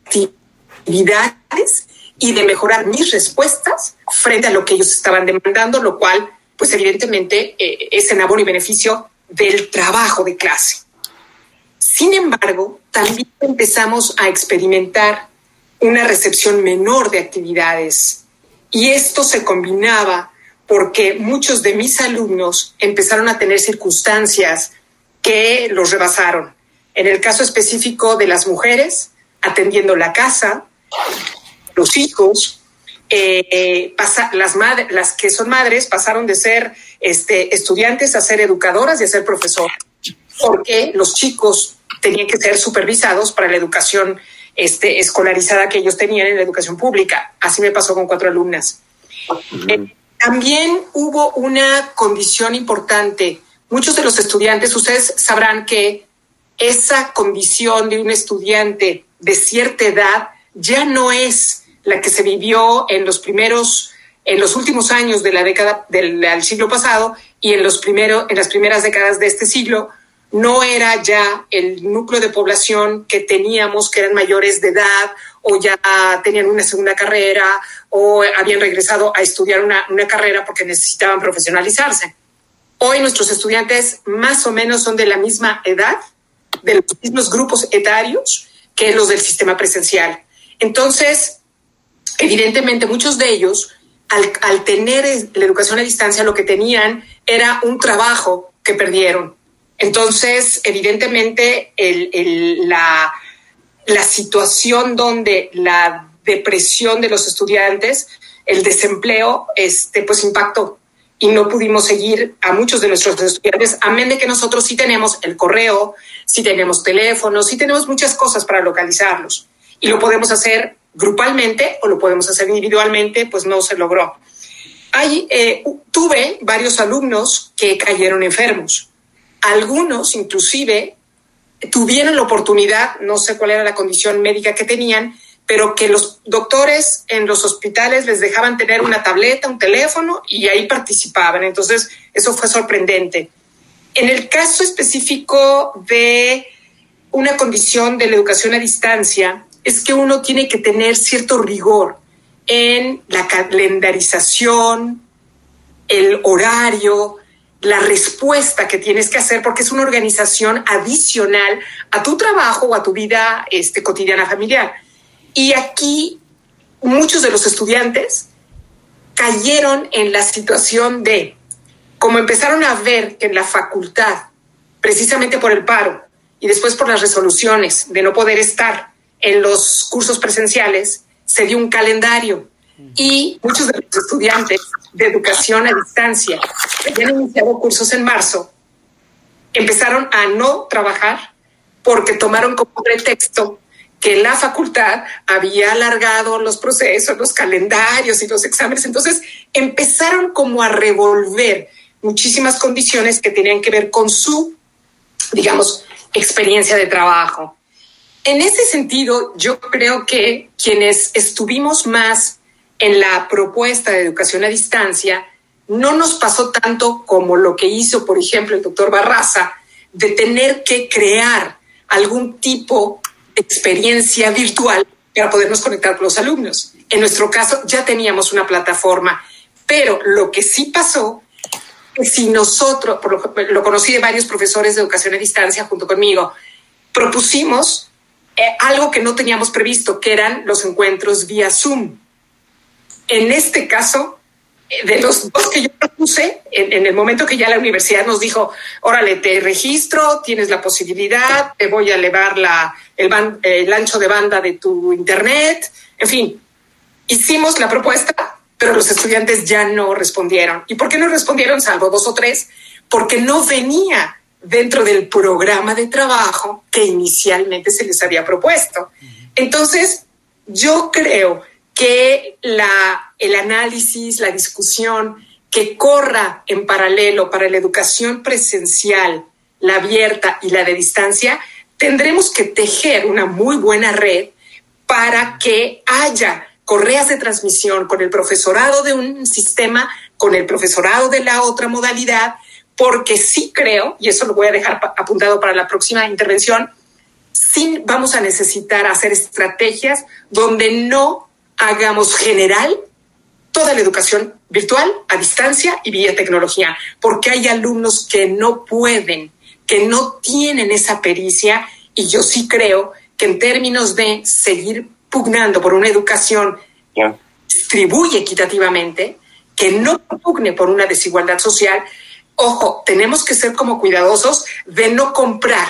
actividades y de mejorar mis respuestas frente a lo que ellos estaban demandando, lo cual, pues evidentemente, eh, es en abono y beneficio del trabajo de clase. Sin embargo, también empezamos a experimentar una recepción menor de actividades y esto se combinaba porque muchos de mis alumnos empezaron a tener circunstancias que los rebasaron. En el caso específico de las mujeres, atendiendo la casa, los hijos, eh, las, las que son madres pasaron de ser este, estudiantes a ser educadoras y a ser profesoras, porque los chicos tenían que ser supervisados para la educación este, escolarizada que ellos tenían en la educación pública. Así me pasó con cuatro alumnas. Eh, también hubo una condición importante. Muchos de los estudiantes, ustedes sabrán que esa condición de un estudiante de cierta edad ya no es la que se vivió en los primeros, en los últimos años de la década del, siglo pasado y en los primeros, en las primeras décadas de este siglo, no era ya el núcleo de población que teníamos, que eran mayores de edad o ya tenían una segunda carrera o habían regresado a estudiar una, una carrera porque necesitaban profesionalizarse. Hoy nuestros estudiantes más o menos son de la misma edad, de los mismos grupos etarios que los del sistema presencial. Entonces, evidentemente muchos de ellos, al, tener la educación a distancia, lo que tenían era un trabajo que perdieron. Entonces, evidentemente, la, situación donde la depresión de los estudiantes, el desempleo, este, pues impactó. Y no pudimos seguir a muchos de nuestros estudiantes, amén de que nosotros sí tenemos el correo, sí tenemos teléfonos, sí tenemos muchas cosas para localizarlos. Y lo podemos hacer grupalmente o lo podemos hacer individualmente, pues no se logró. Hay, eh, tuve varios alumnos que cayeron enfermos algunos inclusive tuvieron la oportunidad, no sé cuál era la condición médica que tenían, pero que los doctores en los hospitales les dejaban tener una tableta, un teléfono y ahí participaban. Entonces, eso fue sorprendente. En el caso específico de una condición de la educación a distancia, es que uno tiene que tener cierto rigor en la calendarización, el horario, la respuesta que tienes que hacer porque es una organización adicional a tu trabajo o a tu vida este, cotidiana familiar. Y aquí muchos de los estudiantes cayeron en la situación de, como empezaron a ver que en la facultad, precisamente por el paro y después por las resoluciones de no poder estar en los cursos presenciales, se dio un calendario y muchos de los estudiantes de educación a distancia que habían iniciado cursos en marzo empezaron a no trabajar porque tomaron como pretexto que la facultad había alargado los procesos, los calendarios y los exámenes. Entonces empezaron como a revolver muchísimas condiciones que tenían que ver con su, digamos, experiencia de trabajo. En ese sentido, yo creo que quienes estuvimos más en la propuesta de educación a distancia no nos pasó tanto como lo que hizo, por ejemplo, el doctor Barraza, de tener que crear algún tipo de experiencia virtual para podernos conectar con los alumnos. En nuestro caso ya teníamos una plataforma, pero lo que sí pasó es si nosotros, lo, conocí de varios profesores de educación a distancia junto conmigo, propusimos eh, algo que no teníamos previsto, que eran los encuentros vía Zoom. En este caso, eh, de los dos que yo propuse, en, el momento que ya la universidad nos dijo, órale, te registro, tienes la posibilidad, te voy a elevar la, el, el ancho de banda de tu internet, en fin, hicimos la propuesta, pero los estudiantes ya no respondieron. ¿Y por qué no respondieron, salvo dos o tres? Porque no venía dentro del programa de trabajo que inicialmente se les había propuesto. Entonces, yo creo que la, el análisis, la discusión que corra en paralelo para la educación presencial, la abierta y la de distancia, tendremos que tejer una muy buena red para que haya correas de transmisión con el profesorado de un sistema, con el profesorado de la otra modalidad, porque sí creo, y eso lo voy a dejar apuntado para la próxima intervención, sí vamos a necesitar hacer estrategias donde no hagamos general toda la educación virtual, a distancia y vía tecnología, porque hay alumnos que no pueden, que no tienen esa pericia y yo sí creo que en términos de seguir pugnando por una educación que distribuye equitativamente, que no pugne por una desigualdad social, ojo, tenemos que ser como cuidadosos de no comprar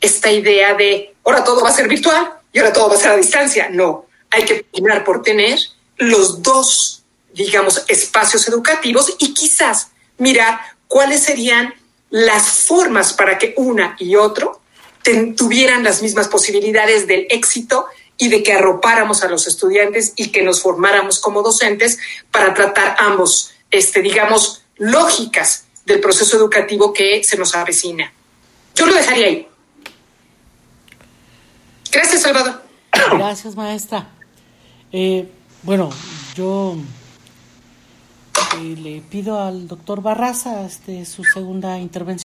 esta idea de ahora todo va a ser virtual y ahora todo va a ser a distancia. No, hay que pugnar por tener los dos, digamos, espacios educativos y quizás mirar cuáles serían las formas para que una y otro tuvieran las mismas posibilidades del éxito y de que arropáramos a los estudiantes y que nos formáramos como docentes para tratar ambos, este, digamos, lógicas del proceso educativo que se nos avecina. Yo lo dejaría ahí. Gracias, Salvador. Gracias, maestra. Eh, bueno, yo eh, le pido al doctor Barraza este, su segunda intervención.